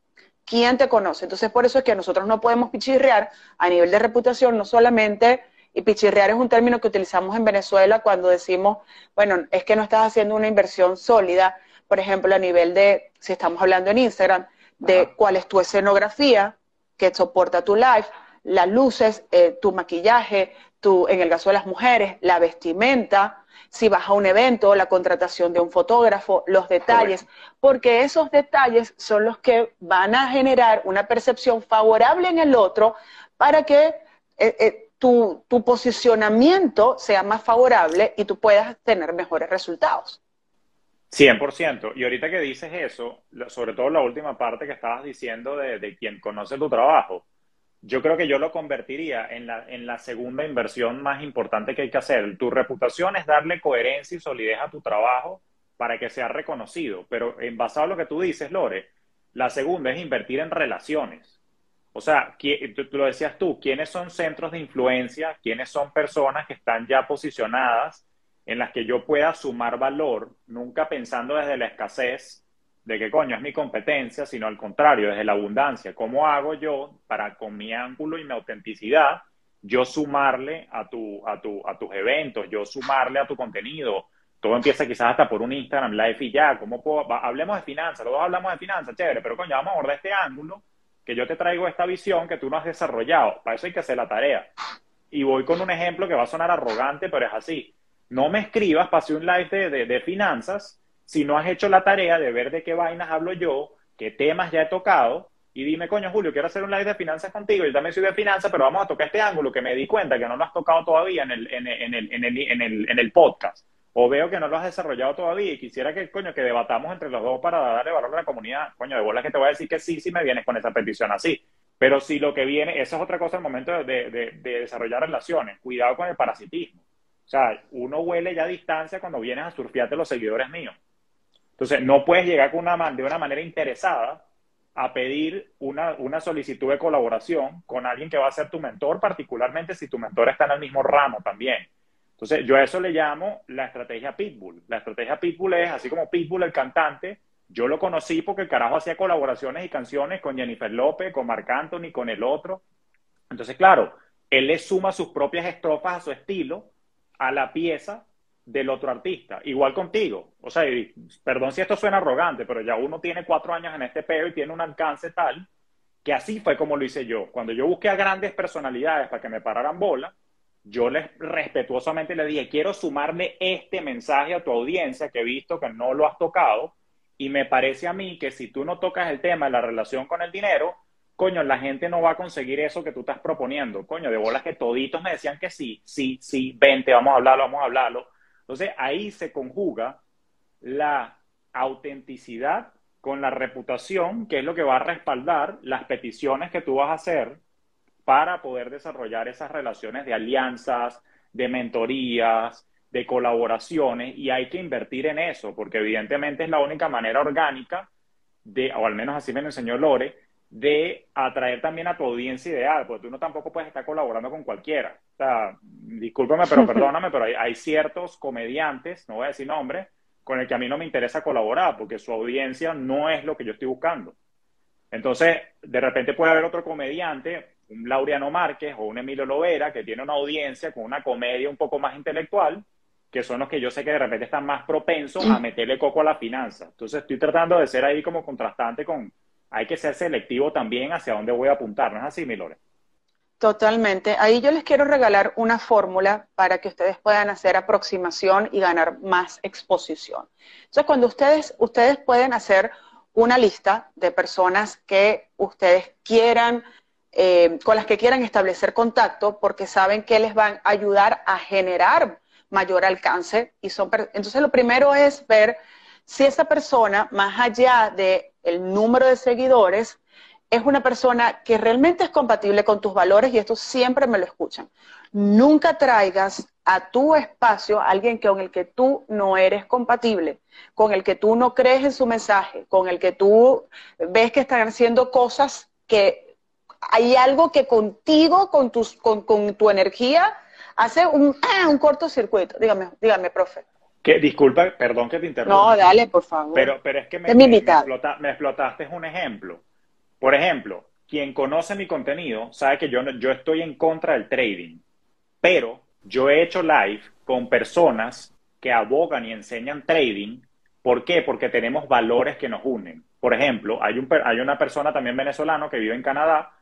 ¿Quién te conoce? Entonces, por eso es que nosotros no podemos pichirrear a nivel de reputación, no solamente, y pichirrear es un término que utilizamos en Venezuela cuando decimos, bueno, es que no estás haciendo una inversión sólida, por ejemplo, a nivel de, si estamos hablando en Instagram, de cuál es tu escenografía que soporta tu live, las luces, eh, tu maquillaje, tu, en el caso de las mujeres, la vestimenta, si vas a un evento, la contratación de un fotógrafo, los detalles, porque esos detalles son los que van a generar una percepción favorable en el otro para que eh, eh, tu, tu posicionamiento sea más favorable y tú puedas tener mejores resultados. 100%. Y ahorita que dices eso, sobre todo la última parte que estabas diciendo de, quien conoce tu trabajo, yo creo que yo lo convertiría en la, en la segunda inversión más importante que hay que hacer. Tu reputación es darle coherencia y solidez a tu trabajo para que sea reconocido. Pero en basado en lo que tú dices, Lore, la segunda es invertir en relaciones. O sea, tú lo decías tú, ¿quiénes son centros de influencia? ¿Quiénes son personas que están ya posicionadas en las que yo pueda sumar valor, nunca pensando desde la escasez de que coño es mi competencia, sino al contrario, desde la abundancia. ¿Cómo hago yo para con mi ángulo y mi autenticidad, yo sumarle a, tu, a, tu, a tus eventos, yo sumarle a tu contenido? Todo empieza quizás hasta por un Instagram Live y ya. ¿Cómo puedo? hablemos de finanzas, dos hablamos de finanzas, chévere, pero coño, vamos a abordar este ángulo que yo te traigo esta visión que tú no has desarrollado. Para eso hay que hacer la tarea. Y voy con un ejemplo que va a sonar arrogante, pero es así. No me escribas, pase un live de, de, finanzas si no has hecho la tarea de ver de qué vainas hablo yo, qué temas ya he tocado, y dime, coño, Julio, quiero hacer un live de finanzas contigo, yo también soy de finanzas, pero vamos a tocar este ángulo que me di cuenta que no lo has tocado todavía en el, en el, en el, en el, en el podcast. O veo que no lo has desarrollado todavía y quisiera que, coño, que debatamos entre los dos para darle valor a la comunidad. Coño, de bola que te voy a decir que sí, si me vienes con esa petición así. Pero si lo que viene, eso es otra cosa al momento de, de, de desarrollar relaciones. Cuidado con el parasitismo. O sea, uno huele ya a distancia cuando vienes a surfearte los seguidores míos. Entonces, no puedes llegar con una, de una manera interesada a pedir una, una, solicitud de colaboración con alguien que va a ser tu mentor, particularmente si tu mentor está en el mismo ramo también. Entonces, yo a eso le llamo la estrategia Pitbull. La estrategia Pitbull es, así como Pitbull, el cantante, yo lo conocí porque el carajo hacía colaboraciones y canciones con Jennifer López, con Marc Anthony, con el otro. Entonces, claro, él le suma sus propias estrofas a su estilo a la pieza del otro artista. Igual contigo. O sea, perdón si esto suena arrogante, pero ya uno tiene cuatro años en este peo y tiene un alcance tal que así fue como lo hice yo. Cuando yo busqué a grandes personalidades para que me pararan bola, yo les respetuosamente le dije, quiero sumarle este mensaje a tu audiencia que he visto que no lo has tocado y me parece a mí que si tú no tocas el tema de la relación con el dinero, coño, la gente no va a conseguir eso que tú estás proponiendo. Coño, de bolas que toditos me decían que sí, sí, sí, vente, vamos a hablarlo, vamos a hablarlo. Entonces ahí se conjuga la autenticidad con la reputación, que es lo que va a respaldar las peticiones que tú vas a hacer para poder desarrollar esas relaciones de alianzas, de mentorías, de colaboraciones, y hay que invertir en eso, porque evidentemente es la única manera orgánica de, o al menos así me lo enseñó Lore, de atraer también a tu audiencia ideal, porque tú no tampoco puedes estar colaborando con cualquiera. O sea, discúlpame, pero perdóname, pero hay, ciertos comediantes, no voy a decir nombres, con el que a mí no me interesa colaborar, porque su audiencia no es lo que yo estoy buscando. Entonces, de repente puede haber otro comediante, un Laureano Márquez o un Emilio Lovera, que tiene una audiencia con una comedia un poco más intelectual, que son los que yo sé que de repente están más propensos a meterle coco a la finanza. Entonces, estoy tratando de ser ahí como contrastante con, hay que ser selectivo también hacia dónde voy a apuntar, ¿no es así, Milore? Totalmente. Ahí yo les quiero regalar una fórmula para que ustedes puedan hacer aproximación y ganar más exposición. Entonces, cuando ustedes, ustedes pueden hacer una lista de personas que ustedes quieran, eh, con las que quieran establecer contacto, porque saben que les van a ayudar a generar mayor alcance. Y son, entonces, lo primero es ver si esa persona, más allá de el número de seguidores, es una persona que realmente es compatible con tus valores y esto siempre me lo escuchan. Nunca traigas a tu espacio a alguien con el que tú no eres compatible, con el que tú no crees en su mensaje, con el que tú ves que están haciendo cosas que hay algo que contigo, con, tus, con, tu energía, hace un, un cortocircuito. Dígame, dígame, profe. Que, disculpa, perdón que te interrumpa. No, dale, por favor. Pero, pero es que me, me, explotaste un ejemplo. Por ejemplo, quien conoce mi contenido sabe que yo, yo estoy en contra del trading, pero yo he hecho live con personas que abogan y enseñan trading. ¿Por qué? Porque tenemos valores que nos unen. Por ejemplo, hay, un, hay una persona también venezolano que vive en Canadá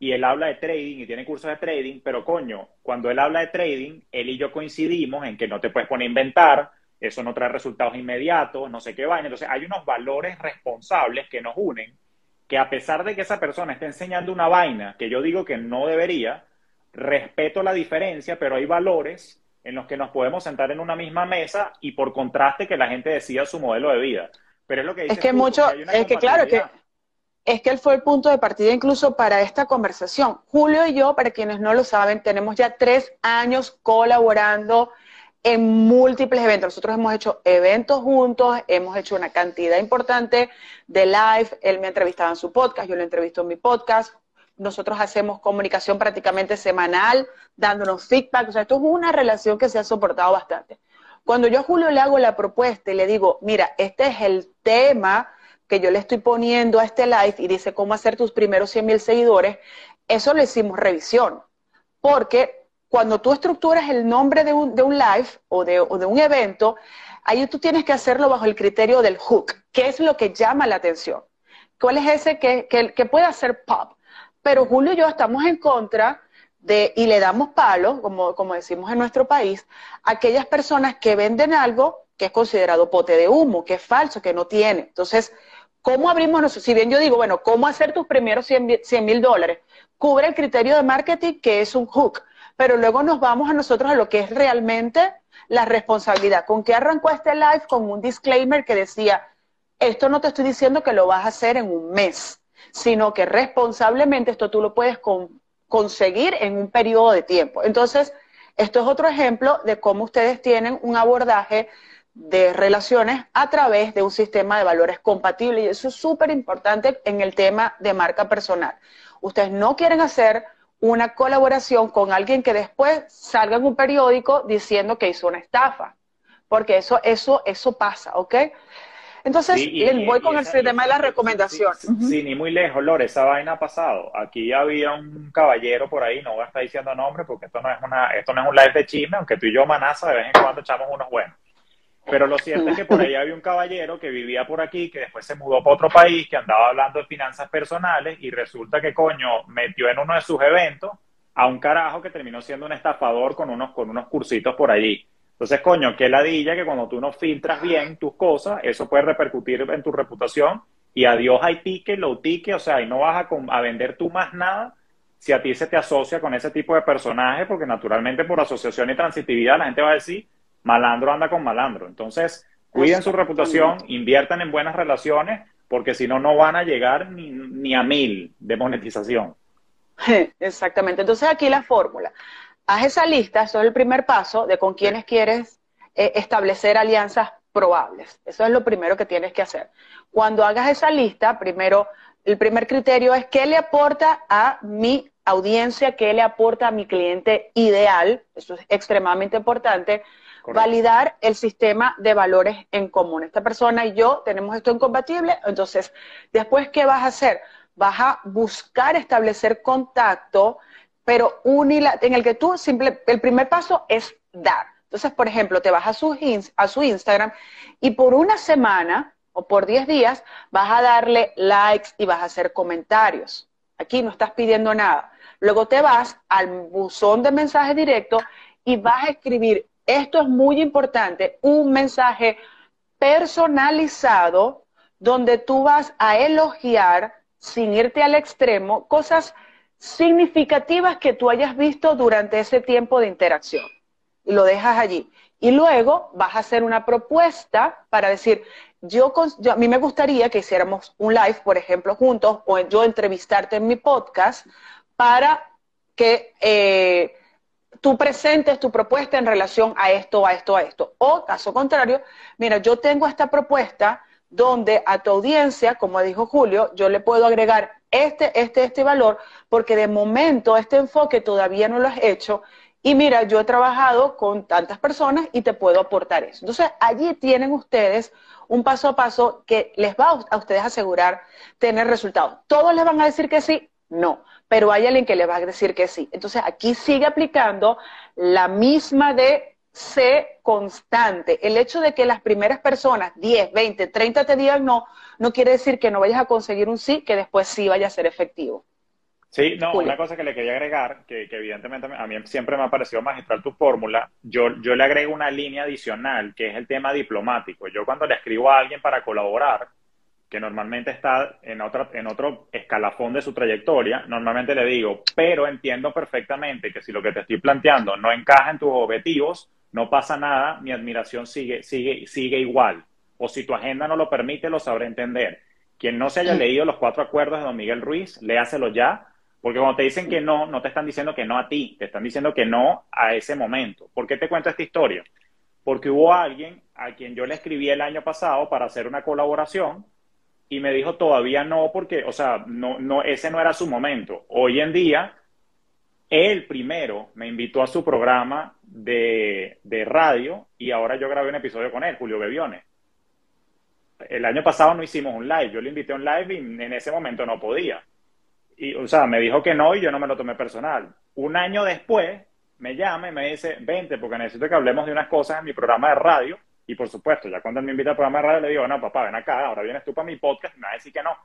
y él habla de trading y tiene cursos de trading, pero coño, cuando él habla de trading, él y yo coincidimos en que no te puedes poner a inventar, eso no trae resultados inmediatos, no sé qué vaina. Entonces hay unos valores responsables que nos unen, que a pesar de que esa persona esté enseñando una vaina que yo digo que no debería, respeto la diferencia, pero hay valores en los que nos podemos sentar en una misma mesa y por contraste que la gente decida su modelo de vida. Pero es lo que dice Es que mucho, es que claro, que es que él fue el punto de partida incluso para esta conversación. Julio y yo, para quienes no lo saben, tenemos ya tres años colaborando en múltiples eventos. Nosotros hemos hecho eventos juntos, hemos hecho una cantidad importante de live. Él me ha entrevistado en su podcast, yo lo entrevisto en mi podcast. Nosotros hacemos comunicación prácticamente semanal, dándonos feedback. O sea, esto es una relación que se ha soportado bastante. Cuando yo a Julio le hago la propuesta y le digo, mira, este es el tema que yo le estoy poniendo a este live y dice cómo hacer tus primeros 100 mil seguidores, eso le hicimos revisión. Porque cuando tú estructuras el nombre de un, live o de, un evento, ahí tú tienes que hacerlo bajo el criterio del hook, que es lo que llama la atención. ¿Cuál es ese que, que puede hacer pop? Pero Julio y yo estamos en contra de, y le damos palo, como, como decimos en nuestro país, a aquellas personas que venden algo que es considerado pote de humo, que es falso, que no tiene. Entonces, ¿cómo abrimos Si bien yo digo, bueno, ¿cómo hacer tus primeros 100 mil dólares? Cubre el criterio de marketing que es un hook, pero luego nos vamos a nosotros a lo que es realmente la responsabilidad. ¿Con qué arrancó este live? Con un disclaimer que decía, esto no te estoy diciendo que lo vas a hacer en un mes, sino que responsablemente esto tú lo puedes conseguir en un periodo de tiempo. Entonces, esto es otro ejemplo de cómo ustedes tienen un abordaje de relaciones a través de un sistema de valores compatible y eso es súper importante en el tema de marca personal. Ustedes no quieren hacer una colaboración con alguien que después salga en un periódico diciendo que hizo una estafa, porque eso, eso, eso pasa, ¿ok? Entonces, voy con el tema de la recomendación. Sí, ni muy lejos, Lore, esa vaina ha pasado. Aquí había un caballero por ahí, no voy a estar diciendo nombre porque esto no es una, esto no es un live de chisme, aunque tú y yo, Manasa, de vez en cuando echamos unos buenos. Pero lo cierto es que por ahí había un caballero que vivía por aquí, que después se mudó para otro país, que andaba hablando de finanzas personales y resulta que, coño, metió en uno de sus eventos a un carajo que terminó siendo un estafador con unos, con unos cursitos por allí. Entonces, coño, qué ladilla que cuando tú no filtras bien tus cosas, eso puede repercutir en tu reputación y adiós hay ticket, low ticket, o sea, y no vas a, a vender tú más nada si a ti se te asocia con ese tipo de personaje, porque naturalmente por asociación y transitividad la gente va a decir, malandro anda con malandro. Entonces, cuiden su reputación, inviertan en buenas relaciones, porque si no, no van a llegar ni, ni a mil de monetización. Exactamente. Entonces, aquí la fórmula haz esa lista, eso es el primer paso de con quienes quieres eh, establecer alianzas probables. Eso es lo primero que tienes que hacer. Cuando hagas esa lista, primero, el primer criterio es qué le aporta a mi audiencia, qué le aporta a mi cliente ideal, eso es extremadamente importante, validar el sistema de valores en común. Esta persona y yo tenemos esto incompatible, entonces, después, ¿qué vas a hacer? Vas a buscar establecer contacto pero en el que tú simple, el primer paso es dar. Entonces, por ejemplo, te vas a su, a su Instagram y por una semana o por 10 días vas a darle likes y vas a hacer comentarios. Aquí no estás pidiendo nada. Luego te vas al buzón de mensaje directo y vas a escribir, esto es muy importante, un mensaje personalizado donde tú vas a elogiar sin irte al extremo cosas significativas que tú hayas visto durante ese tiempo de interacción. Y lo dejas allí. Y luego vas a hacer una propuesta para decir, yo, a mí me gustaría que hiciéramos un live, por ejemplo, juntos, o yo entrevistarte en mi podcast para que eh, tú presentes tu propuesta en relación a esto, a esto, a esto. O caso contrario, mira, yo tengo esta propuesta donde a tu audiencia, como dijo Julio, yo le puedo agregar este, este, este valor, porque de momento este enfoque todavía no lo has hecho. Y mira, yo he trabajado con tantas personas y te puedo aportar eso. Entonces, allí tienen ustedes un paso a paso que les va a ustedes asegurar tener resultados. ¿Todos les van a decir que sí? No, pero hay alguien que les va a decir que sí. Entonces, aquí sigue aplicando la misma de sé constante. El hecho de que las primeras personas, 10, 20, 30 te digan no, no quiere decir que no vayas a conseguir un sí, que después sí vaya a ser efectivo. Sí, no, una cosa que le quería agregar, que, evidentemente a mí siempre me ha parecido magistral tu fórmula, yo, yo le agrego una línea adicional, que es el tema diplomático. Yo cuando le escribo a alguien para colaborar, que normalmente está en, otra, en otro escalafón de su trayectoria, normalmente le digo, pero entiendo perfectamente que si lo que te estoy planteando no encaja en tus objetivos, no pasa nada, mi admiración sigue, sigue, sigue igual. O si tu agenda no lo permite, lo sabré entender. Quien no se haya leído los cuatro acuerdos de don Miguel Ruiz, léaselo ya, porque cuando te dicen que no, no te están diciendo que no a ti, te están diciendo que no a ese momento. ¿Por qué te cuento esta historia? porque hubo alguien a quien yo le escribí el año pasado para hacer una colaboración y me dijo todavía no, porque, o sea, no, no, ese no era su momento. Hoy en día, él primero me invitó a su programa de, de radio y ahora yo grabé un episodio con él, Julio Bebione. El año pasado no hicimos un live, yo le invité un live y en ese momento no podía. Y, o sea, me dijo que no y yo no me lo tomé personal. Un año después, me llama y me dice, vente, porque necesito que hablemos de unas cosas en mi programa de radio. Y por supuesto, ya cuando él me invita al programa de radio, le digo, no, papá, ven acá, ahora vienes tú para mi podcast y me va a decir que no.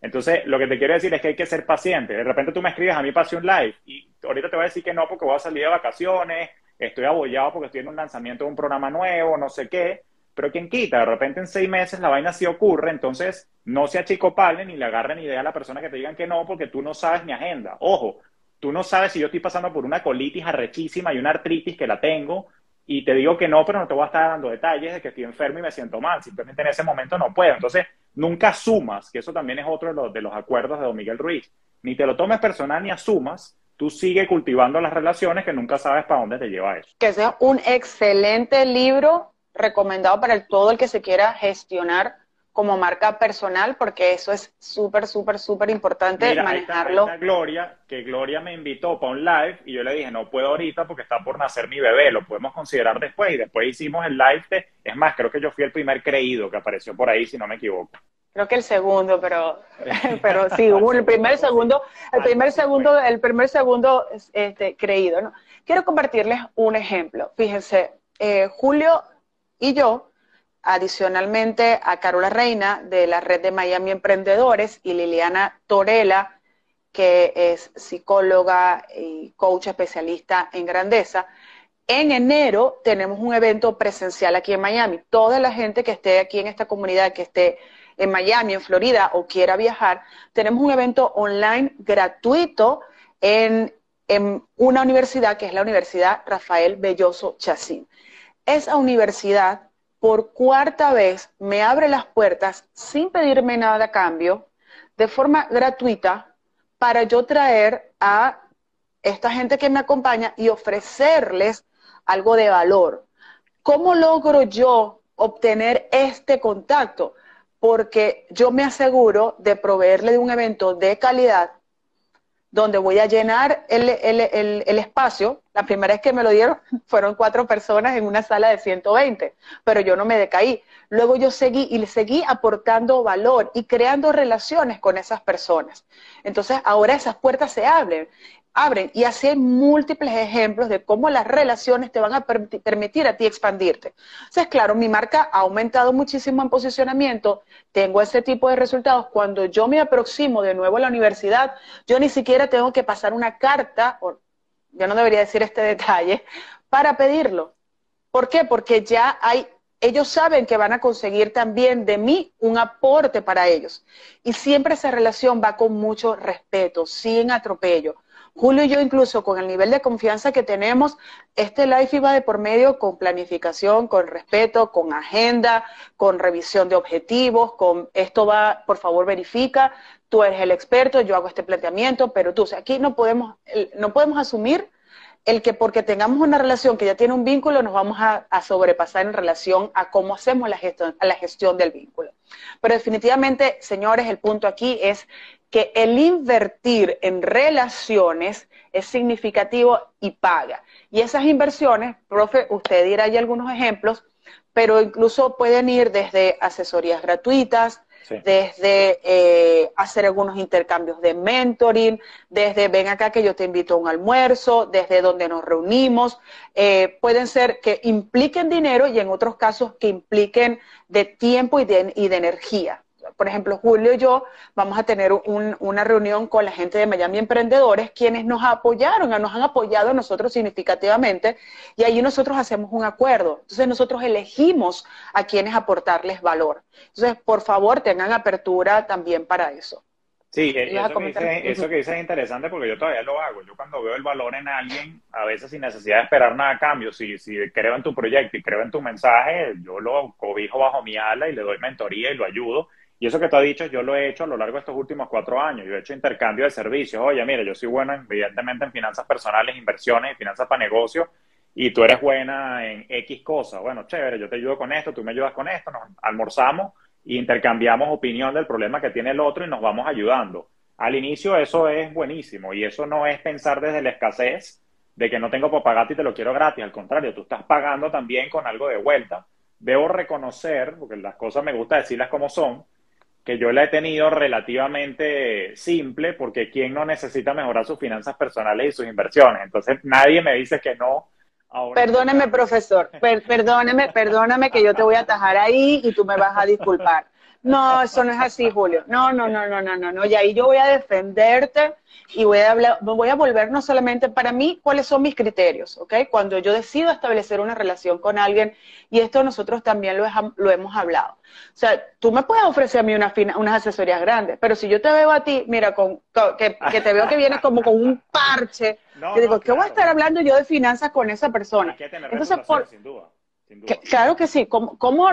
Entonces, lo que te quiero decir es que hay que ser paciente. De repente tú me escribes, a mí pasé un live y ahorita te voy a decir que no porque voy a salir de vacaciones, estoy abollado porque estoy en un lanzamiento de un programa nuevo, no sé qué. Pero quien quita, de repente en seis meses la vaina sí ocurre, entonces no se achicopalen ni le agarren idea a la persona que te digan que no porque tú no sabes mi agenda. Ojo, tú no sabes si yo estoy pasando por una colitis arrechísima y una artritis que la tengo y te digo que no, pero no te voy a estar dando detalles de que estoy enfermo y me siento mal. Simplemente en ese momento no puedo. Entonces, nunca asumas, que eso también es otro de los, de los acuerdos de Don Miguel Ruiz. Ni te lo tomes personal ni asumas. Tú sigue cultivando las relaciones que nunca sabes para dónde te lleva eso. Que sea un excelente libro recomendado para todo el que se quiera gestionar como marca personal, porque eso es súper, súper, súper importante manejarlo. Gloria, que Gloria me invitó para un live y yo le dije, no puedo ahorita porque está por nacer mi bebé, lo podemos considerar después. Y después hicimos el live de, es más, creo que yo fui el primer creído que apareció por ahí, si no me equivoco. Creo que el segundo, pero, pero sí, hubo el primer segundo, el primer segundo, el primer segundo este, creído, ¿no? Quiero compartirles un ejemplo. Fíjense, eh, Julio y yo adicionalmente a Carola Reina de la red de Miami Emprendedores y Liliana Torela, que es psicóloga y coach especialista en grandeza. En enero tenemos un evento presencial aquí en Miami. Toda la gente que esté aquí en esta comunidad, que esté en Miami, en Florida o quiera viajar, tenemos un evento online gratuito en, una universidad que es la Universidad Rafael Belloso Chacín. Esa universidad por cuarta vez me abre las puertas sin pedirme nada a cambio, de forma gratuita, para yo traer a esta gente que me acompaña y ofrecerles algo de valor. ¿Cómo logro yo obtener este contacto? Porque yo me aseguro de proveerle de un evento de calidad donde voy a llenar el, espacio. La primera vez que me lo dieron fueron cuatro personas en una sala de 120, pero yo no me decaí. Luego yo seguí y le seguí aportando valor y creando relaciones con esas personas. Entonces ahora esas puertas se abren abren. Y así hay múltiples ejemplos de cómo las relaciones te van a permitir a ti expandirte. Entonces, claro, mi marca ha aumentado muchísimo en posicionamiento, tengo ese tipo de resultados. Cuando yo me aproximo de nuevo a la universidad, yo ni siquiera tengo que pasar una carta, o, yo no debería decir este detalle, para pedirlo. ¿Por qué? Porque ya hay ellos saben que van a conseguir también de mí un aporte para ellos. Y siempre esa relación va con mucho respeto, sin atropello. Julio y yo incluso con el nivel de confianza que tenemos, este live iba de por medio con planificación, con respeto, con agenda, con revisión de objetivos, con esto va, por favor verifica, tú eres el experto, yo hago este planteamiento, pero tú, aquí no podemos, no podemos asumir el que porque tengamos una relación que ya tiene un vínculo, nos vamos a, sobrepasar en relación a cómo hacemos la gestión, a la gestión del vínculo. Pero definitivamente, señores, el punto aquí es que el invertir en relaciones es significativo y paga. Y esas inversiones, profe, usted dirá ahí algunos ejemplos, pero incluso pueden ir desde asesorías gratuitas, desde eh, hacer algunos intercambios de mentoring, desde ven acá que yo te invito a un almuerzo, desde donde nos reunimos. Eh, pueden ser que impliquen dinero y en otros casos que impliquen de tiempo y de energía por ejemplo, Julio y yo vamos a tener una reunión con la gente de Miami Emprendedores, quienes nos apoyaron, nos han apoyado a nosotros significativamente, y allí nosotros hacemos un acuerdo. Entonces nosotros elegimos a quienes aportarles valor. Entonces, por favor, tengan apertura también para eso. Sí, eso que, dice, eso que dices es interesante porque yo todavía lo hago. Yo cuando veo el valor en alguien, a veces sin necesidad de esperar nada a cambio, si, si creo en tu proyecto y creo en tu mensaje, yo lo cobijo bajo mi ala y le doy mentoría y lo ayudo y eso que tú has dicho, yo lo he hecho a lo largo de estos últimos cuatro años. Yo he hecho intercambio de servicios. Oye, mira, yo soy bueno, evidentemente, en finanzas personales, inversiones finanzas para negocios. y tú eres buena en X cosas. Bueno, chévere, yo te ayudo con esto, tú me ayudas con esto, nos almorzamos e intercambiamos opinión del problema que tiene el otro y nos vamos ayudando. Al inicio eso es buenísimo y eso no es pensar desde la escasez de que no tengo para pagarte y te lo quiero gratis. Al contrario, tú estás pagando también con algo de vuelta. Debo reconocer, porque las cosas me gusta decirlas como son, que yo la he tenido relativamente simple porque ¿quién no necesita mejorar sus finanzas personales y sus inversiones? Entonces nadie me dice que no. perdóneme, profesor, perdóneme, perdóname que yo te voy a atajar ahí y tú me vas a disculpar. No, eso no es así, Julio. No, no, no, no, no, no, no. Y ahí yo voy a defenderte y voy a hablar, voy a volver no solamente para mí, cuáles son mis criterios, ¿ok? Cuando yo decido establecer una relación con alguien, y esto nosotros también lo, lo hemos hablado. O sea, tú me puedes ofrecer a mí una unas asesorías grandes, pero si yo te veo a ti, mira, con, que, que te veo que vienes como con un parche, que digo, ¿qué voy a estar hablando yo de finanzas con esa persona? Entonces, por, sin duda. claro que sí. ¿Cómo, ¿Cómo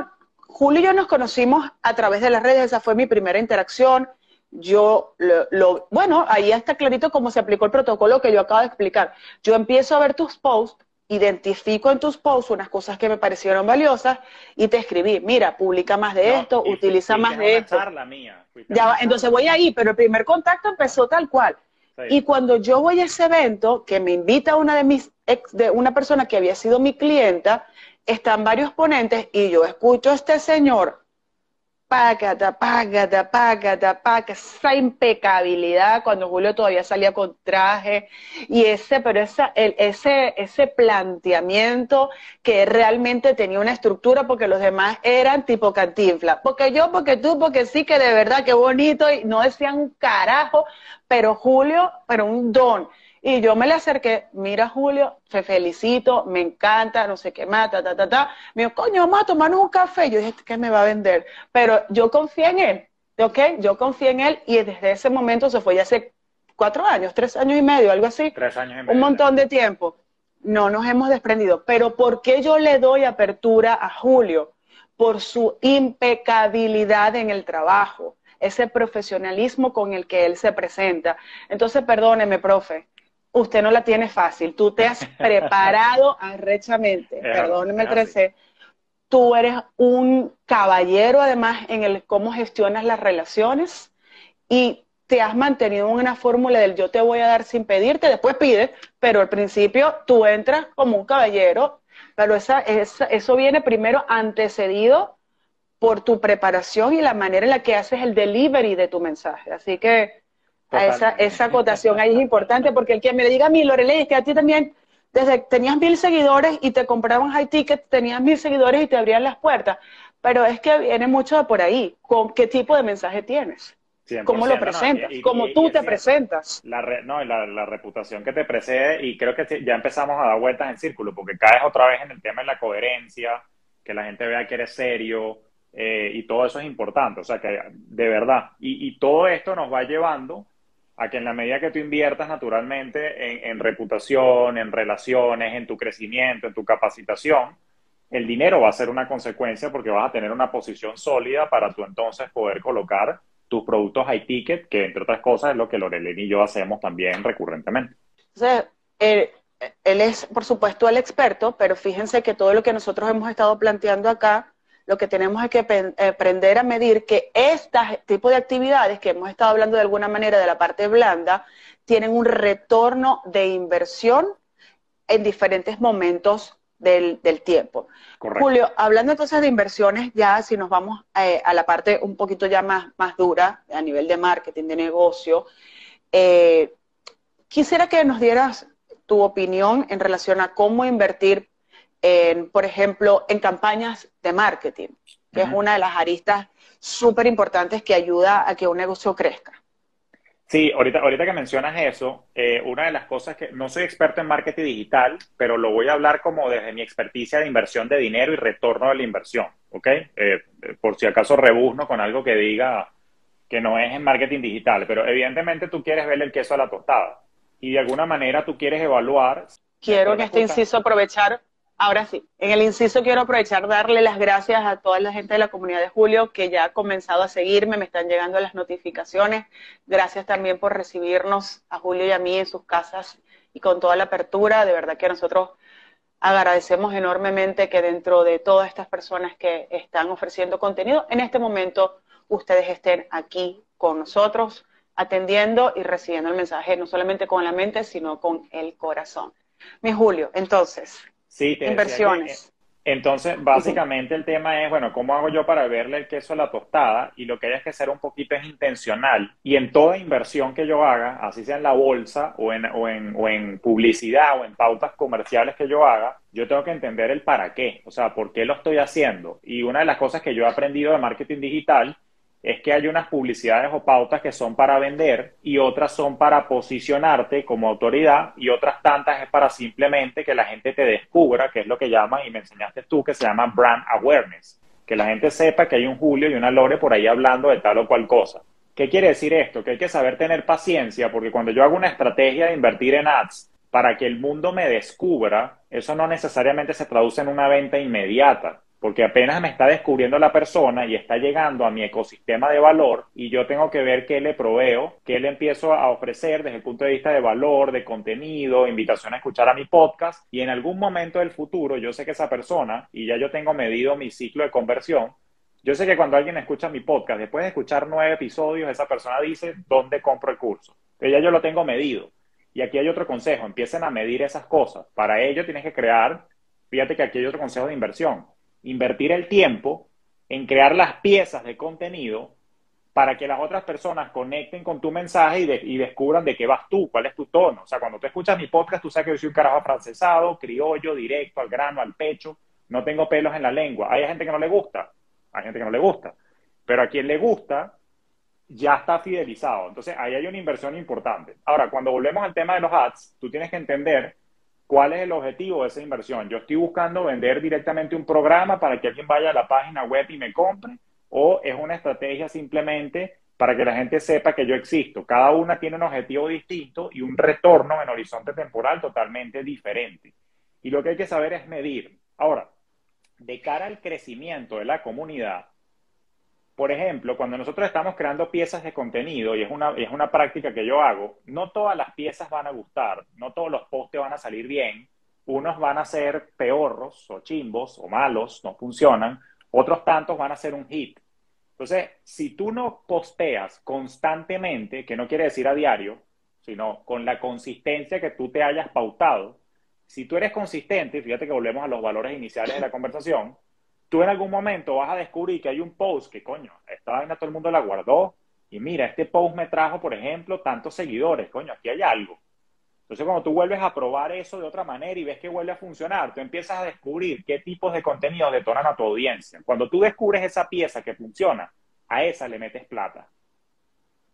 Julio y yo nos conocimos a través de las redes, esa fue mi primera interacción. Yo lo, bueno, ahí está clarito cómo se aplicó el protocolo que yo acabo de explicar. Yo empiezo a ver tus posts, identifico en tus posts unas cosas que me parecieron valiosas y te escribí, mira, publica más de esto, utiliza más de esto. Mía, ya, entonces voy ahí, pero el primer contacto empezó tal cual. Y cuando yo voy a ese evento, que me invita una de mis ex, de una persona que había sido mi clienta, están varios ponentes y yo escucho a este señor, págata, págata, págata, págata, esa impecabilidad cuando Julio todavía salía con traje y ese, pero esa, el, ese, ese planteamiento que realmente tenía una estructura porque los demás eran tipo cantinfla. Porque yo, porque tú, porque sí, que de verdad, qué bonito y no decían carajo, pero Julio, pero un don. Y yo me le acerqué, mira Julio, te felicito, me encanta, no sé qué más, ta, ta, ta, ta. Me dijo, coño, vamos a tomarnos un café. Yo dije, ¿qué me va a vender? Pero yo confié en él, ¿ok? Yo confié en él y desde ese momento se fue ya hace cuatro años, tres años y medio, algo así. Tres años y medio. Un montón de tiempo. No nos hemos desprendido. Pero ¿por qué yo le doy apertura a Julio? Por su impecabilidad en el trabajo ese profesionalismo con el que él se presenta. Entonces, perdóneme, profe, usted no la tiene fácil. Tú te has preparado arrechamente. Perdóneme el 13. Tú eres un caballero, además, en el cómo gestionas las relaciones y te has mantenido en una fórmula del yo te voy a dar sin pedirte, después pides, pero al principio tú entras como un caballero, pero esa, eso viene primero antecedido por tu preparación y la manera en la que haces el delivery de tu mensaje. Así que esa, esa acotación ahí es importante porque el que me diga a mí, Lorelei, que a ti también, desde tenías mil seguidores y te compraban high ticket, tenías mil seguidores y te abrían las puertas. Pero es que viene mucho de por ahí. ¿Con qué tipo de mensaje tienes? ¿Cómo lo presentas? ¿Cómo tú te presentas? La, no, la, la, reputación que te precede, y creo que ya empezamos a dar vueltas en círculo, porque caes otra vez en el tema de la coherencia, que la gente vea que eres serio, eh, y todo eso es importante, o sea que de verdad, y, y todo esto nos va llevando a que en la medida que tú inviertas naturalmente en, reputación, en relaciones, en tu crecimiento, en tu capacitación, el dinero va a ser una consecuencia porque vas a tener una posición sólida para tú entonces poder colocar tus productos high ticket, que entre otras cosas es lo que Lorelén y yo hacemos también recurrentemente. Entonces, él, él es, por supuesto, el experto, pero fíjense que todo lo que nosotros hemos estado planteando acá lo que tenemos es que aprender a medir que este tipo de actividades que hemos estado hablando de alguna manera de la parte blanda tienen un retorno de inversión en diferentes momentos del, tiempo. Julio, hablando entonces de inversiones, ya si nos vamos eh, a la parte un poquito ya más, más dura a nivel de marketing, de negocio, eh, quisiera que nos dieras tu opinión en relación a cómo invertir en, por ejemplo, en campañas de marketing, que es una de las aristas súper importantes que ayuda a que un negocio crezca. Sí, ahorita, ahorita que mencionas eso, eh, una de las cosas que no soy experto en marketing digital, pero lo voy a hablar como desde mi experticia de inversión de dinero y retorno de la inversión, ¿ok? Eh, por si acaso rebuzno con algo que diga que no es en marketing digital, pero evidentemente tú quieres ver el queso a la tostada y de alguna manera tú quieres evaluar. Quiero en este inciso aprovechar Ahora sí, en el inciso quiero aprovechar darle las gracias a toda la gente de la comunidad de Julio que ya ha comenzado a seguirme, me están llegando las notificaciones. Gracias también por recibirnos a Julio y a mí en sus casas y con toda la apertura. De verdad que nosotros Agradecemos enormemente que dentro de todas estas personas que están ofreciendo contenido, en este momento ustedes estén aquí con nosotros, atendiendo y recibiendo el mensaje, no solamente con la mente, sino con el corazón. Mi Julio, entonces, sí, inversiones. Entonces, básicamente el tema es, bueno, ¿cómo hago yo para verle el queso a la tostada? Y lo que hay es que ser un poquito es intencional. Y en toda inversión que yo haga, así sea en la bolsa o en, o en, o en publicidad o en pautas comerciales que yo haga, yo tengo que entender el para qué, o sea, por qué lo estoy haciendo. Y una de las cosas que yo he aprendido de marketing digital es que hay unas publicidades o pautas que son para vender y otras son para posicionarte como autoridad y otras tantas es para simplemente que la gente te descubra, que es lo que llaman, y me enseñaste tú, que se llama brand awareness, que la gente sepa que hay un Julio y una Lore por ahí hablando de tal o cual cosa. ¿Qué quiere decir esto? Que hay que saber tener paciencia porque cuando yo hago una estrategia de invertir en ads para que el mundo me descubra, eso no necesariamente se traduce en una venta inmediata porque apenas me está descubriendo la persona y está llegando a mi ecosistema de valor y yo tengo que ver qué le proveo, qué le empiezo a ofrecer desde el punto de vista de valor, de contenido, invitación a escuchar a mi podcast y en algún momento del futuro yo sé que esa persona, y ya yo tengo medido mi ciclo de conversión, yo sé que cuando alguien escucha mi podcast, después de escuchar nueve episodios, esa persona dice, ¿dónde compro el curso? Que ya yo lo tengo medido. Y aquí hay otro consejo, empiecen a medir esas cosas. Para ello tienes que crear, fíjate que aquí hay otro consejo de inversión invertir el tiempo en crear las piezas de contenido para que las otras personas conecten con tu mensaje y, descubran de qué vas tú, cuál es tu tono. O sea, cuando tú escuchas mi podcast, tú sabes que yo soy un carajo francesado, criollo, directo, al grano, al pecho, no tengo pelos en la lengua. Hay gente que no le gusta, hay gente que no le gusta, pero a quien le gusta ya está fidelizado. Entonces, ahí hay una inversión importante. Ahora, cuando volvemos al tema de los ads, tú tienes que entender ¿Cuál es el objetivo de esa inversión? Yo estoy buscando vender directamente un programa para que alguien vaya a la página web y me compre, o es una estrategia simplemente para que la gente sepa que yo existo. Cada una tiene un objetivo distinto y un retorno en horizonte temporal totalmente diferente. Y lo que hay que saber es medir. Ahora, de cara al crecimiento de la comunidad, por ejemplo, cuando nosotros estamos creando piezas de contenido, y es una, es una práctica que yo hago, no todas las piezas van a gustar, no todos los posts van a salir bien, unos van a ser peorros o chimbos o malos, no funcionan, otros tantos van a ser un hit. Entonces, si tú no posteas constantemente, que no quiere decir a diario, sino con la consistencia que tú te hayas pautado, si tú eres consistente, fíjate que volvemos a los valores iniciales de la conversación, tú en algún momento vas a descubrir que hay un post que, coño, esta vaina todo el mundo la guardó y mira, este post me trajo, por ejemplo, tantos seguidores, coño, aquí hay algo. Entonces, cuando tú vuelves a probar eso de otra manera y ves que vuelve a funcionar, tú empiezas a descubrir qué tipos de contenidos detonan a tu audiencia. Cuando tú descubres esa pieza que funciona, a esa le metes plata.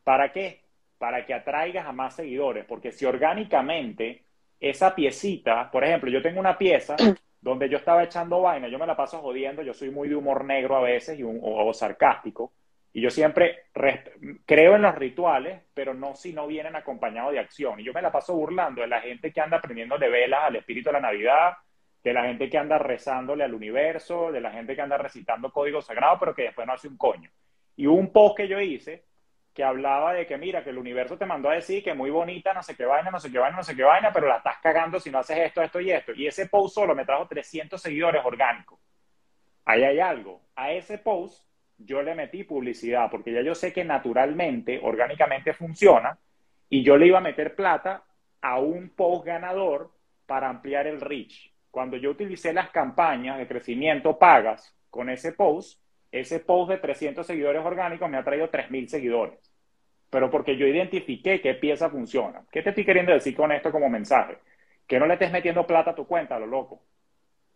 ¿Para qué? Para que atraigas a más seguidores, porque si orgánicamente esa piecita, por ejemplo, yo tengo una pieza donde yo estaba echando vaina, yo me la paso jodiendo, yo soy muy de humor negro a veces y un, o, sarcástico, y yo siempre creo en los rituales, pero no si no vienen acompañados de acción. Y yo me la paso burlando de la gente que anda de velas al espíritu de la Navidad, de la gente que anda rezándole al universo, de la gente que anda recitando código sagrado, pero que después no hace un coño. Y un post que yo hice que hablaba de que, mira, que el universo te mandó a decir que muy bonita, no sé qué vaina, no sé qué vaina, no sé qué vaina, pero la estás cagando si no haces esto, esto y esto. Y ese post solo me trajo 300 seguidores orgánicos. Ahí hay algo. A ese post yo le metí publicidad, porque ya yo sé que naturalmente, orgánicamente funciona, y yo le iba a meter plata a un post ganador para ampliar el reach. Cuando yo utilicé las campañas de crecimiento pagas con ese post, ese post de 300 seguidores orgánicos me ha traído 3.000 seguidores. Pero porque yo identifiqué qué pieza funciona. ¿Qué te estoy queriendo decir con esto como mensaje? Que no le estés metiendo plata a tu cuenta, lo loco.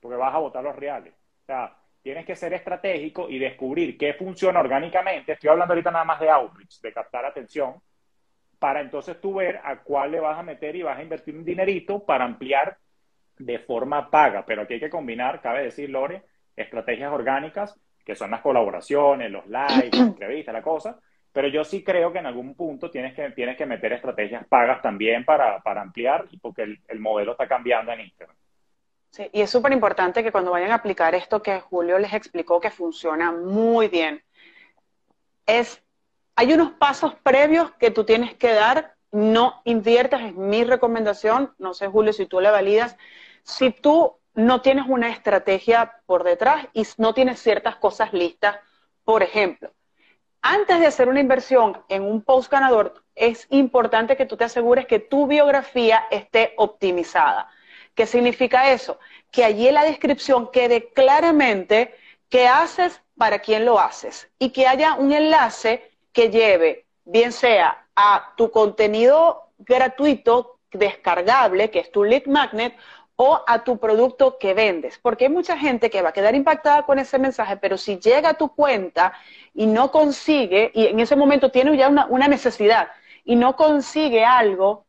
Porque vas a votar los reales. O sea, tienes que ser estratégico y descubrir qué funciona orgánicamente. Estoy hablando ahorita nada más de outreach, de captar atención, para entonces tú ver a cuál le vas a meter y vas a invertir un dinerito para ampliar de forma paga. Pero aquí hay que combinar, cabe decir, Lore, estrategias orgánicas que son las colaboraciones, los likes, las entrevistas, la cosa. Pero yo sí creo que en algún punto tienes que, tienes que meter estrategias pagas también para, para ampliar, porque el, el, modelo está cambiando en Instagram. Sí, y es súper importante que cuando vayan a aplicar esto que Julio les explicó que funciona muy bien, es, hay unos pasos previos que tú tienes que dar, no inviertas, es mi recomendación, no sé Julio si tú le validas, si tú no tienes una estrategia por detrás y no tienes ciertas cosas listas. Por ejemplo, antes de hacer una inversión en un post ganador, es importante que tú te asegures que tu biografía esté optimizada. ¿Qué significa eso? Que allí en la descripción quede claramente qué haces, para quién lo haces y que haya un enlace que lleve, bien sea a tu contenido gratuito descargable, que es tu lead magnet, o a tu producto que vendes. Porque hay mucha gente que va a quedar impactada con ese mensaje, pero si llega a tu cuenta y no consigue, y en ese momento tiene ya una, necesidad, y no consigue algo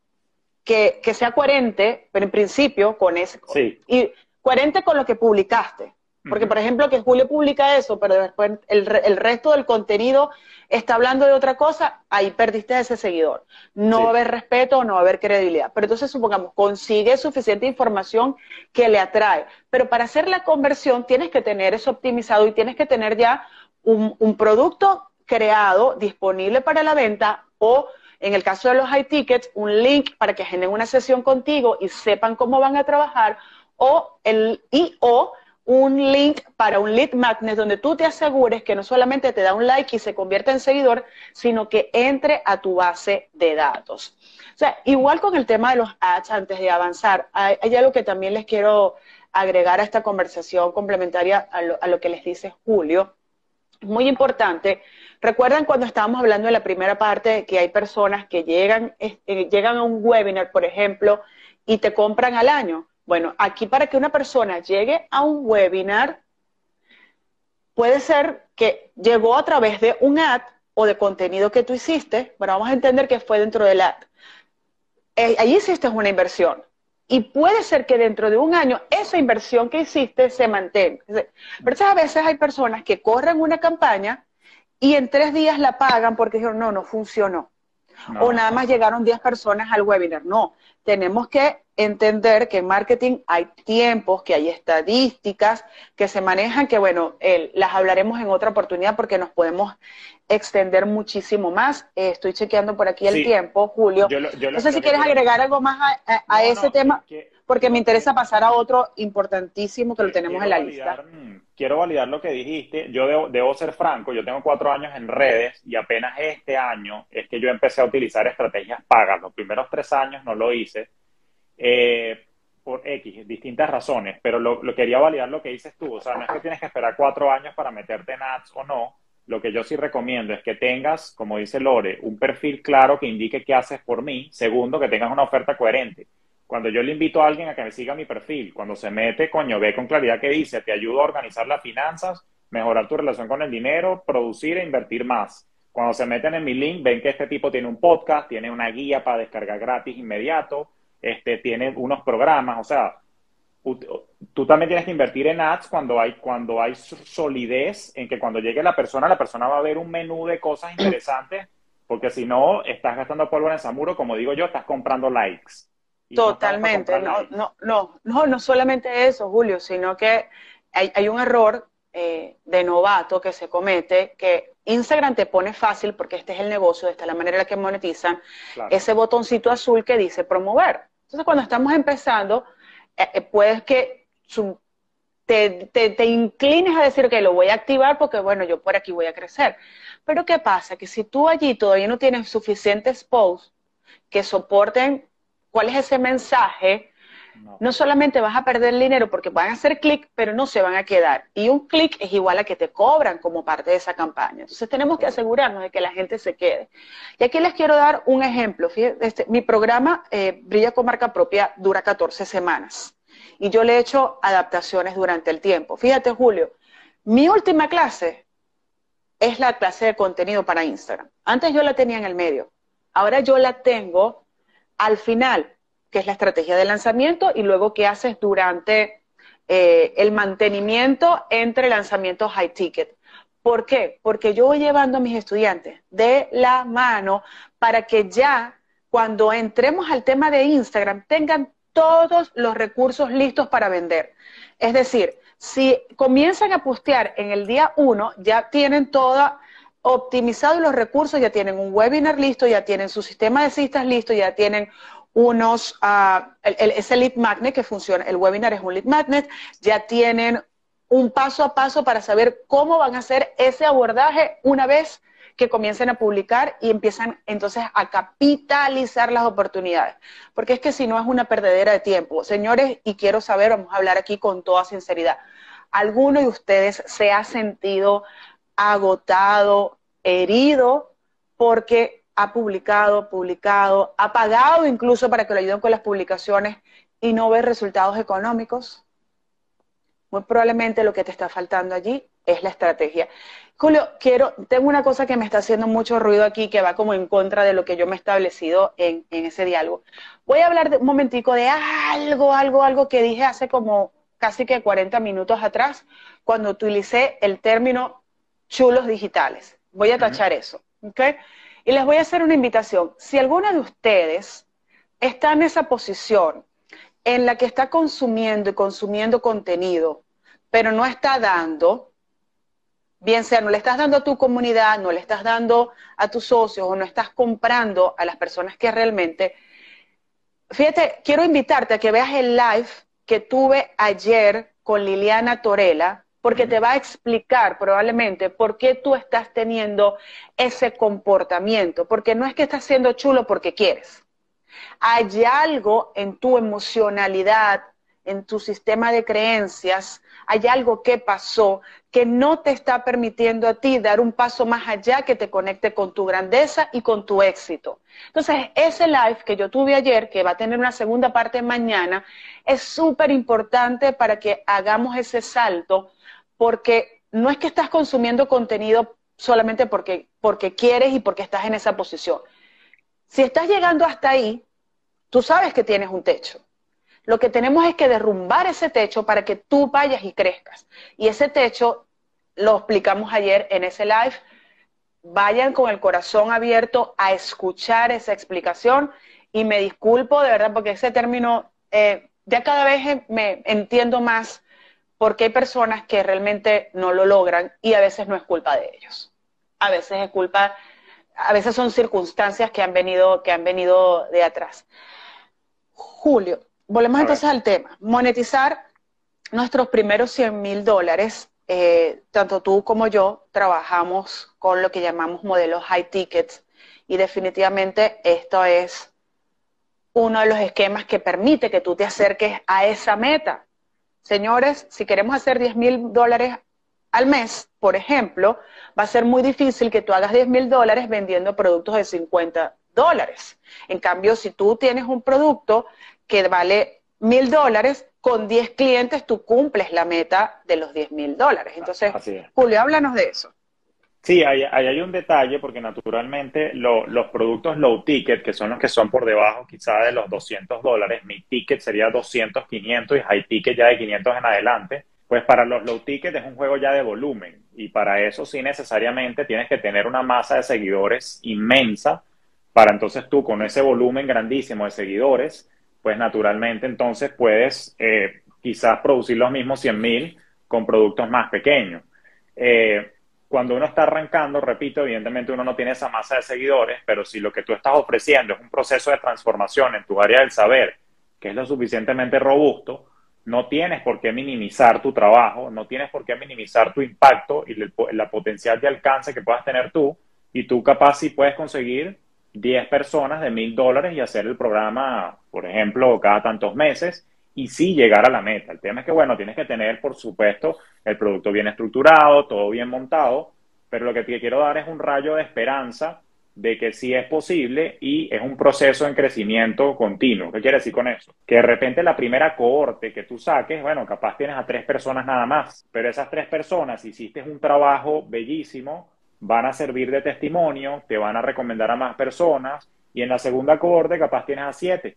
que, sea coherente, pero en principio con ese, y coherente con lo que publicaste. Porque, por ejemplo, que Julio publica eso, pero después el, el, resto del contenido está hablando de otra cosa, ahí perdiste a ese seguidor. No va a haber respeto, no va a haber credibilidad. Pero entonces, supongamos, consigue suficiente información que le atrae. Pero para hacer la conversión tienes que tener eso optimizado y tienes que tener ya un, un producto creado, disponible para la venta o en el caso de los high tickets, un link para que generen una sesión contigo y sepan cómo van a trabajar o el y o un link para un lead magnet donde tú te asegures que no solamente te da un like y se convierte en seguidor, sino que entre a tu base de datos. O sea, igual con el tema de los ads, antes de avanzar, hay, algo que también les quiero agregar a esta conversación complementaria a lo, a lo que les dice Julio. Muy importante. Recuerdan cuando estábamos hablando de la primera parte que hay personas que llegan, eh, llegan a un webinar, por ejemplo, y te compran al año. Bueno, aquí para que una persona llegue a un webinar, puede ser que llegó a través de un ad o de contenido que tú hiciste, pero vamos a entender que fue dentro del ad. Eh, ahí hiciste una inversión. Y puede ser que dentro de un año esa inversión que hiciste se mantenga. Pero a veces hay personas que corren una campaña y en tres días la pagan porque dijeron, no, no funcionó. O nada más llegaron 10 personas al webinar. No, tenemos que entender que en marketing hay tiempos, que hay estadísticas que se manejan, que bueno, las hablaremos en otra oportunidad porque nos podemos extender muchísimo más. Eh, estoy chequeando por aquí el tiempo, Julio. no sé si quieres agregar algo más a, ese tema, porque me interesa pasar a otro importantísimo que lo tenemos en la lista. Mm, quiero validar lo que dijiste. Yo debo, debo ser franco, yo tengo cuatro años en redes y apenas este año es que yo empecé a utilizar estrategias pagas. Los primeros tres años no lo hice eh, por X, distintas razones, pero lo, quería validar lo que dices tú. O sea, no es que tienes que esperar cuatro años para meterte en ads o no. Lo que yo sí recomiendo es que tengas, como dice Lore, un perfil claro que indique qué haces por mí. Segundo, que tengas una oferta coherente. Cuando yo le invito a alguien a que me siga mi perfil, cuando se mete, coño, ve con claridad que dice, te ayudo a organizar las finanzas, mejorar tu relación con el dinero, producir e invertir más. Cuando se meten en mi link, ven que este tipo tiene un podcast, tiene una guía para descargar gratis inmediato, este, tiene unos programas, o sea, tú también tienes que invertir en ads cuando hay, cuando hay solidez en que cuando llegue la persona, la persona va a ver un menú de cosas interesantes, porque si no, estás gastando polvo en samuro, como digo yo, estás comprando likes. Totalmente, no, no, no, no, no solamente eso, Julio, sino que hay, hay un error eh, de novato que se comete, que Instagram te pone fácil, porque este es el negocio, esta es la manera en la que monetizan, ese botoncito azul que dice promover. Entonces, cuando estamos empezando, eh, eh, puedes que te, te, inclines a decir que lo voy a activar porque, bueno, yo por aquí voy a crecer. Pero ¿qué pasa? Que si tú allí todavía no tienes suficientes posts que soporten cuál es ese mensaje, no. solamente vas a perder dinero porque van a hacer clic, pero no se van a quedar. Y un clic es igual a que te cobran como parte de esa campaña. Entonces tenemos que asegurarnos de que la gente se quede. Y aquí les quiero dar un ejemplo. Este, mi programa eh, Brilla con Marca Propia dura 14 semanas. Y yo le he hecho adaptaciones durante el tiempo. Fíjate, Julio, mi última clase es la clase de contenido para Instagram. Antes yo la tenía en el medio. Ahora yo la tengo al final que es la estrategia de lanzamiento, y luego qué haces durante eh, el mantenimiento entre lanzamientos high ticket. ¿Por qué? Porque yo voy llevando a mis estudiantes de la mano para que ya cuando entremos al tema de Instagram tengan todos los recursos listos para vender. Es decir, si comienzan a postear en el día uno, ya tienen toda optimizado los recursos, ya tienen un webinar listo, ya tienen su sistema de citas listo, ya tienen unos, uh, ese lead magnet que funciona, el webinar es un lead magnet, ya tienen un paso a paso para saber cómo van a hacer ese abordaje una vez que comiencen a publicar y empiezan entonces a capitalizar las oportunidades. Porque es que si no es una perdedera de tiempo. Señores, y quiero saber, vamos a hablar aquí con toda sinceridad, ¿alguno de ustedes se ha sentido agotado, herido, porque ha publicado, publicado, ha pagado incluso para que lo ayuden con las publicaciones y no ve resultados económicos? muy probablemente lo que te está faltando allí es la estrategia. Julio, quiero, tengo una cosa que me está haciendo mucho ruido aquí, que va como en contra de lo que yo me he establecido en, ese diálogo. Voy a hablar de, un momentico de algo, algo, algo que dije hace como casi que 40 minutos atrás, cuando utilicé el término chulos digitales. Voy a tachar eso, ¿ok? Y les voy a hacer una invitación. Si alguno de ustedes está en esa posición en la que está consumiendo y consumiendo contenido, pero no está dando, bien sea no le estás dando a tu comunidad, no le estás dando a tus socios o no estás comprando a las personas que realmente... Fíjate, quiero invitarte a que veas el live que tuve ayer con Liliana Torela, porque te va a explicar probablemente por qué tú estás teniendo ese comportamiento, porque no es que estás siendo chulo porque quieres. Hay algo en tu emocionalidad, en tu sistema de creencias, hay algo que pasó que no te está permitiendo a ti dar un paso más allá que te conecte con tu grandeza y con tu éxito. Entonces, ese live que yo tuve ayer, que va a tener una segunda parte mañana, es súper importante para que hagamos ese salto, porque no es que estás consumiendo contenido solamente porque, porque quieres y porque estás en esa posición. Si estás llegando hasta ahí, tú sabes que tienes un techo. Lo que tenemos es que derrumbar ese techo para que tú vayas y crezcas. Y ese techo lo explicamos ayer en ese live. Vayan con el corazón abierto a escuchar esa explicación y me disculpo de verdad porque ese término eh, ya cada vez me entiendo más porque hay personas que realmente no lo logran y a veces no es culpa de ellos. A veces es culpa, a veces son circunstancias que han venido, que han venido de atrás. Julio, Volvemos entonces al tema. Monetizar nuestros primeros 100 mil dólares. Eh, tanto tú como yo trabajamos con lo que llamamos modelos high tickets y definitivamente esto es uno de los esquemas que permite que tú te acerques a esa meta. Señores, si queremos hacer 10 mil dólares al mes, por ejemplo, va a ser muy difícil que tú hagas 10 mil dólares vendiendo productos de 50 dólares. En cambio, si tú tienes un producto que vale mil dólares, con 10 clientes tú cumples la meta de los 10 mil dólares. Entonces, Julio, háblanos de eso. Sí, ahí, hay un detalle porque naturalmente los productos low ticket, que son los que son por debajo quizá de los 200 dólares, mi ticket sería 200, 500 y high ticket ya de 500 en adelante, pues para los low ticket es un juego ya de volumen y para eso sí necesariamente tienes que tener una masa de seguidores inmensa para entonces tú con ese volumen grandísimo de seguidores pues naturalmente entonces puedes eh, quizás producir los mismos 100 mil con productos más pequeños. Eh, cuando uno está arrancando, repito, evidentemente uno no tiene esa masa de seguidores, pero si lo que tú estás ofreciendo es un proceso de transformación en tu área del saber, que es lo suficientemente robusto, no tienes por qué minimizar tu trabajo, no tienes por qué minimizar tu impacto y la potencial de alcance que puedas tener tú, y tú capaz si puedes conseguir 10 personas de mil dólares y hacer el programa, por ejemplo, cada tantos meses y sí llegar a la meta. El tema es que, bueno, tienes que tener, por supuesto, el producto bien estructurado, todo bien montado, pero lo que te quiero dar es un rayo de esperanza de que sí es posible y es un proceso en crecimiento continuo. ¿Qué quiere decir con eso? Que de repente la primera cohorte que tú saques, bueno, capaz tienes a tres personas nada más, pero esas tres personas hiciste un trabajo bellísimo, van a servir de testimonio, te van a recomendar a más personas y en la segunda cohorte capaz tienes a siete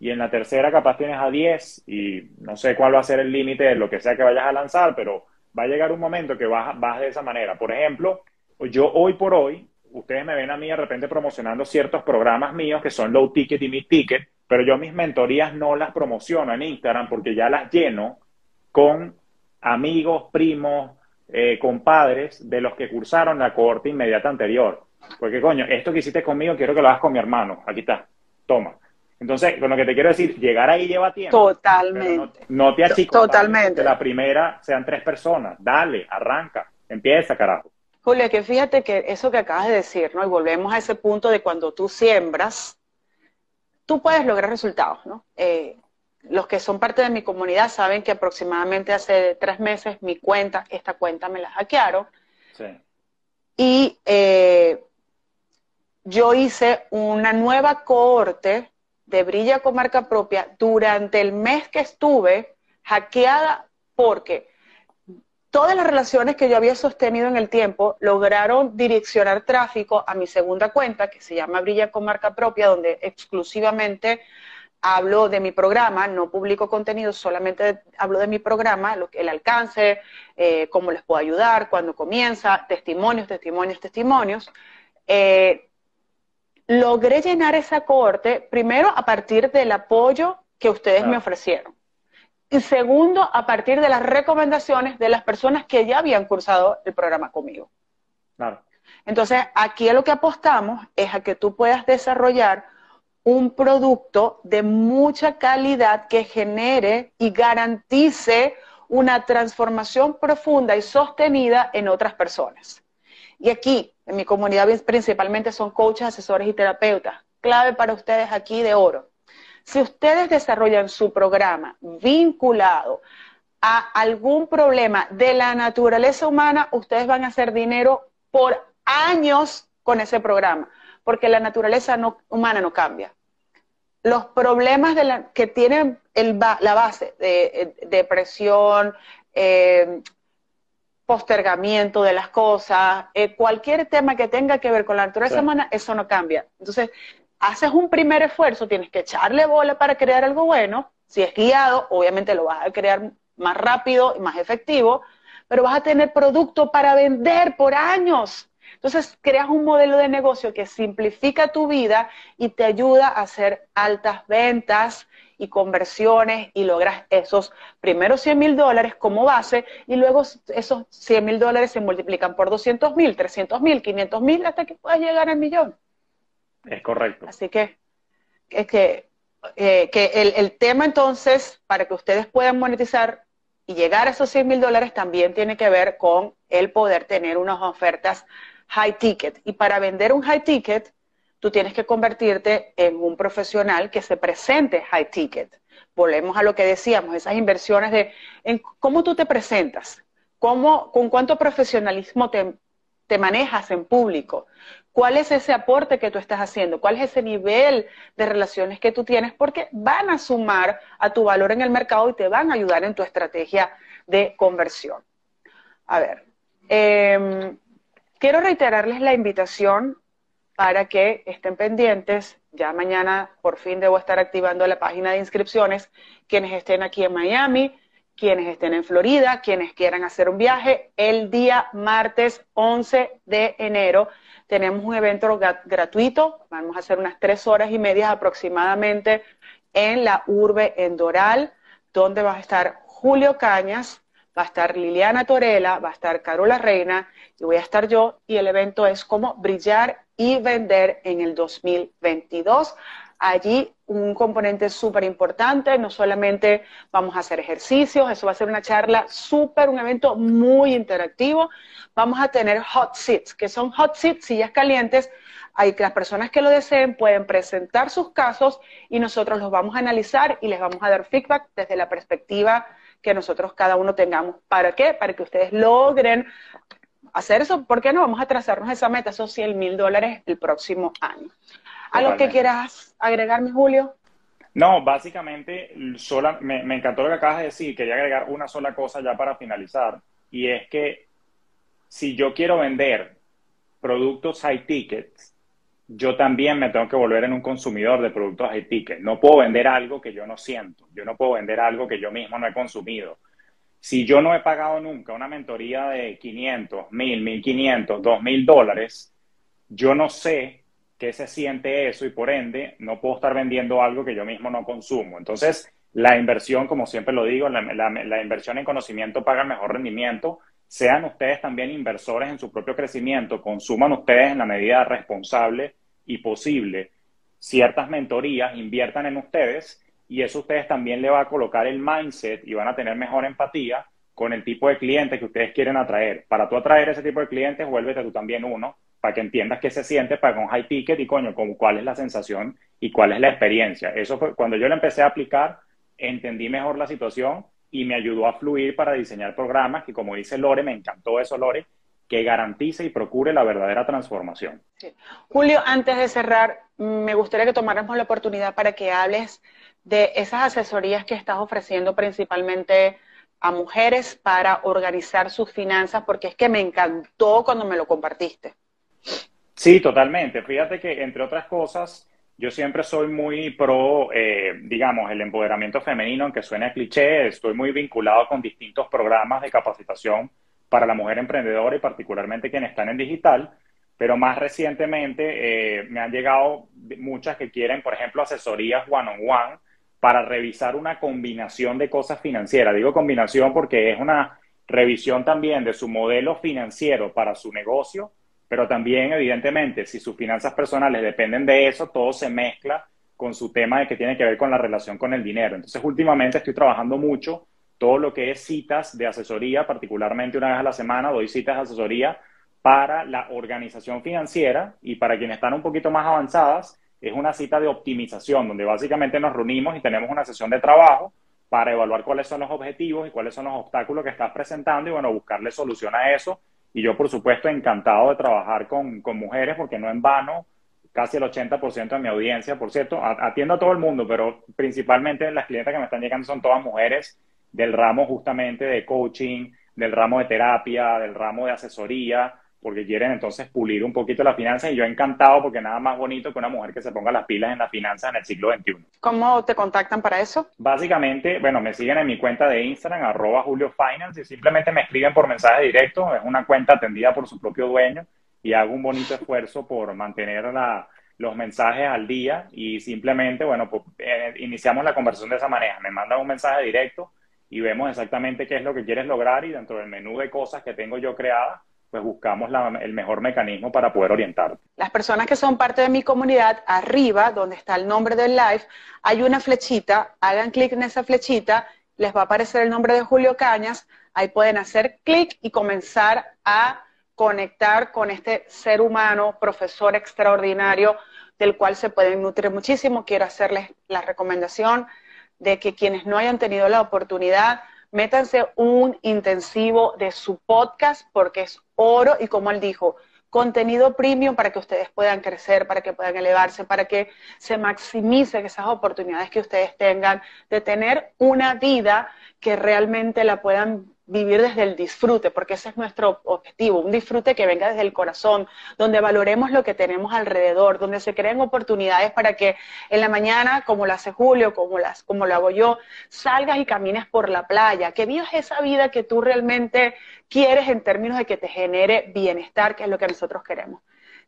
y en la tercera capaz tienes a diez y no sé cuál va a ser el límite de lo que sea que vayas a lanzar, pero va a llegar un momento que vas, vas de esa manera. Por ejemplo, yo hoy por hoy, ustedes me ven a mí de repente promocionando ciertos programas míos que son low ticket y mid ticket, pero yo mis mentorías no las promociono en Instagram porque ya las lleno con amigos, primos, eh, compadres de los que cursaron la cohorte inmediata anterior. Porque, coño, esto que hiciste conmigo quiero que lo hagas con mi hermano. Aquí está. Toma. Entonces, con lo que te quiero decir, llegar ahí lleva tiempo. Totalmente. No, te achicos. Totalmente. la primera sean tres personas. Dale, arranca, empieza, carajo. Julia, que fíjate que eso que acabas de decir, ¿no? Y volvemos a ese punto de cuando tú siembras, tú puedes lograr resultados, ¿no? Eh, los que son parte de mi comunidad saben que aproximadamente hace tres meses mi cuenta, esta cuenta me la hackearon. Sí. Y eh, yo hice una nueva cohorte de Brilla con marca propia durante el mes que estuve hackeada porque todas las relaciones que yo había sostenido en el tiempo lograron direccionar tráfico a mi segunda cuenta, que se llama Brilla con marca propia, donde exclusivamente hablo de mi programa, no publico contenido, solamente hablo de mi programa, lo el alcance, eh, cómo les puedo ayudar, cuándo comienza, testimonios, testimonios, testimonios. Eh, logré llenar esa cohorte, primero a partir del apoyo que ustedes me ofrecieron. Y segundo, a partir de las recomendaciones de las personas que ya habían cursado el programa conmigo. Claro. Entonces, aquí a lo que apostamos es a que tú puedas desarrollar un producto de mucha calidad que genere y garantice una transformación profunda y sostenida en otras personas. Y aquí, en mi comunidad principalmente son coaches, asesores y terapeutas. Clave para ustedes aquí de oro. Si ustedes desarrollan su programa vinculado a algún problema de la naturaleza humana, ustedes van a hacer dinero por años con ese programa, porque la naturaleza humana no cambia. Los problemas que tienen la base de, eh, depresión, eh, postergamiento de las cosas, eh, cualquier tema que tenga que ver con la naturaleza humana, eso no cambia. Entonces, haces un primer esfuerzo, tienes que echarle bola para crear algo bueno. Si es guiado, obviamente lo vas a crear más rápido y más efectivo, pero vas a tener producto para vender por años. Entonces, creas un modelo de negocio que simplifica tu vida y te ayuda a hacer altas ventas y conversiones y logras esos primeros 100 mil dólares como base y luego esos 100 mil dólares se multiplican por 200 mil, 300 mil, 500 mil hasta que puedas llegar al millón. Es correcto. Así que es que, eh, que el, el, tema entonces, para que ustedes puedan monetizar y llegar a esos 100 mil dólares, también tiene que ver con el poder tener unas ofertas high ticket. Y para vender un high ticket, tú tienes que convertirte en un profesional que se presente high ticket. Volvemos a lo que decíamos, esas inversiones de en cómo tú te presentas, cómo, con cuánto profesionalismo te, manejas en público, cuál es ese aporte que tú estás haciendo, cuál es ese nivel de relaciones que tú tienes, porque van a sumar a tu valor en el mercado y te van a ayudar en tu estrategia de conversión. A ver, em, quiero reiterarles la invitación para que estén pendientes. Ya mañana por fin debo estar activando la página de inscripciones. Quienes estén aquí en Miami, quienes estén en Florida, quienes quieran hacer un viaje, el día martes 11 de enero tenemos un evento gratuito. Vamos a hacer unas tres horas y media aproximadamente en la urbe en Doral, donde va a estar Julio Cañas, va a estar Liliana Torela, va a estar Carola Reina y voy a estar yo. Y el evento es como brillar y vender en el 2022. Allí un componente súper importante, no solamente vamos a hacer ejercicios, eso va a ser una charla súper, un evento muy interactivo. Vamos a tener hot seats, que son hot seats, sillas calientes, hay que las personas que lo deseen pueden presentar sus casos y nosotros los vamos a analizar y les vamos a dar feedback desde la perspectiva que nosotros cada uno tengamos. ¿Para qué? Para que ustedes logren hacer eso, ¿por qué no vamos a trazarnos esa meta, esos 100 mil dólares el próximo año? ¿A lo que quieras agregarme, Julio? No, básicamente, sola, me, me, encantó lo que acabas de decir. Quería agregar una sola cosa ya para finalizar. Y es que si yo quiero vender productos high tickets, yo también me tengo que volver en un consumidor de productos high ticket. No puedo vender algo que yo no siento. Yo no puedo vender algo que yo mismo no he consumido. Si yo no he pagado nunca una mentoría de 500, 1000, 1500, 2000 dólares, yo no sé qué se siente eso y por ende no puedo estar vendiendo algo que yo mismo no consumo. Entonces, la inversión, como siempre lo digo, la, inversión en conocimiento paga mejor rendimiento. Sean ustedes también inversores en su propio crecimiento, consuman ustedes en la medida responsable y posible ciertas mentorías, inviertan en ustedes y eso ustedes también le va a colocar el mindset y van a tener mejor empatía con el tipo de cliente que ustedes quieren atraer. Para tú atraer ese tipo de clientes, vuélvete tú también uno, para que entiendas qué se siente para con high ticket y coño, como cuál es la sensación y cuál es la experiencia. Eso fue cuando yo lo empecé a aplicar, entendí mejor la situación y me ayudó a fluir para diseñar programas que, como dice Lore, me encantó eso, Lore, que garantice y procure la verdadera transformación. Julio, antes de cerrar, me gustaría que tomáramos la oportunidad para que hables de esas asesorías que estás ofreciendo principalmente a mujeres para organizar sus finanzas, porque es que me encantó cuando me lo compartiste. Sí, totalmente. Fíjate que, entre otras cosas, yo siempre soy muy pro, eh, digamos, el empoderamiento femenino, aunque suene cliché, estoy muy vinculado con distintos programas de capacitación para la mujer emprendedora y particularmente quienes están en digital, pero más recientemente eh, me han llegado muchas que quieren, por ejemplo, asesorías one-on-one -on -one para revisar una combinación de cosas financieras. Digo combinación porque es una revisión también de su modelo financiero para su negocio, pero también, evidentemente, si sus finanzas personales dependen de eso, todo se mezcla con su tema de que tiene que ver con la relación con el dinero. Entonces, últimamente estoy trabajando mucho todo lo que es citas de asesoría, particularmente una vez a la semana, doy citas de asesoría para la organización financiera y para quienes están un poquito más avanzadas, es una cita de optimización, donde básicamente nos reunimos y tenemos una sesión de trabajo para evaluar cuáles son los objetivos y cuáles son los obstáculos que estás presentando y, bueno, buscarle solución a eso. Y yo, por supuesto, encantado de trabajar con, con mujeres, porque no en vano, casi el 80% de mi audiencia, por cierto, atiendo a todo el mundo, pero principalmente las clientes que me están llegando son todas mujeres del ramo justamente de coaching, del ramo de terapia, del ramo de asesoría, porque quieren entonces pulir un poquito la finanza y yo encantado porque nada más bonito que una mujer que se ponga las pilas en la finanza en el siglo XXI. ¿Cómo te contactan para eso? Básicamente, bueno, me siguen en mi cuenta de Instagram, arroba Julio Finance, y simplemente me escriben por mensaje directo. Es una cuenta atendida por su propio dueño y hago un bonito esfuerzo por mantener los mensajes al día y simplemente, bueno, pues, eh, iniciamos la conversación de esa manera. Me mandan un mensaje directo y vemos exactamente qué es lo que quieres lograr y dentro del menú de cosas que tengo yo creadas, pues buscamos el mejor mecanismo para poder orientar. Las personas que son parte de mi comunidad, arriba, donde está el nombre del live, hay una flechita, hagan clic en esa flechita, les va a aparecer el nombre de Julio Cañas, ahí pueden hacer clic y comenzar a conectar con este ser humano, profesor extraordinario, del cual se pueden nutrir muchísimo. Quiero hacerles la recomendación de que quienes no hayan tenido la oportunidad, métanse un intensivo de su podcast porque es oro y como él dijo, contenido premium para que ustedes puedan crecer, para que puedan elevarse, para que se maximicen esas oportunidades que ustedes tengan de tener una vida que realmente la puedan vivir desde el disfrute, porque ese es nuestro objetivo, un disfrute que venga desde el corazón, donde valoremos lo que tenemos alrededor, donde se creen oportunidades para que en la mañana, como lo hace Julio, como, las, como lo hago yo, salgas y camines por la playa, que vivas esa vida que tú realmente quieres en términos de que te genere bienestar, que es lo que nosotros queremos.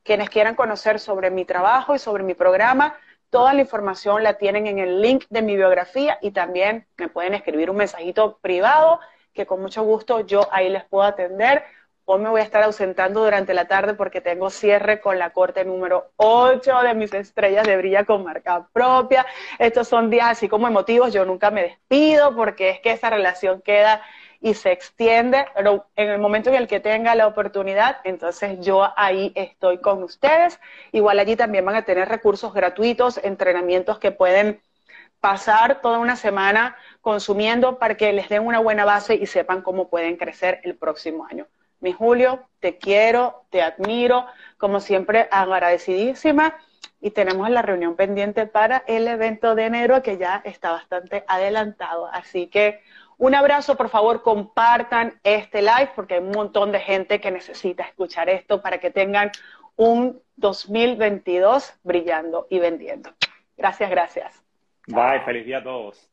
Quienes quieran conocer sobre mi trabajo y sobre mi programa, Toda la información la tienen en el link de mi biografía y también me pueden escribir un mensajito privado que con mucho gusto yo ahí les puedo atender. Hoy me voy a estar ausentando durante la tarde porque tengo cierre con la corte número 8 de mis estrellas de brilla con marca propia. Estos son días así como emotivos. Yo nunca me despido porque es que esa relación queda y se extiende, pero en el momento en el que tenga la oportunidad, entonces yo ahí estoy con ustedes. Igual allí también van a tener recursos gratuitos, entrenamientos que pueden pasar toda una semana consumiendo para que les den una buena base y sepan cómo pueden crecer el próximo año. Mi Julio, te quiero, te admiro, como siempre agradecidísima y tenemos la reunión pendiente para el evento de enero que ya está bastante adelantado. Así que un abrazo, por favor, compartan este live porque hay un montón de gente que necesita escuchar esto para que tengan un 2022 brillando y vendiendo. Gracias, gracias. Bye, feliz día a todos.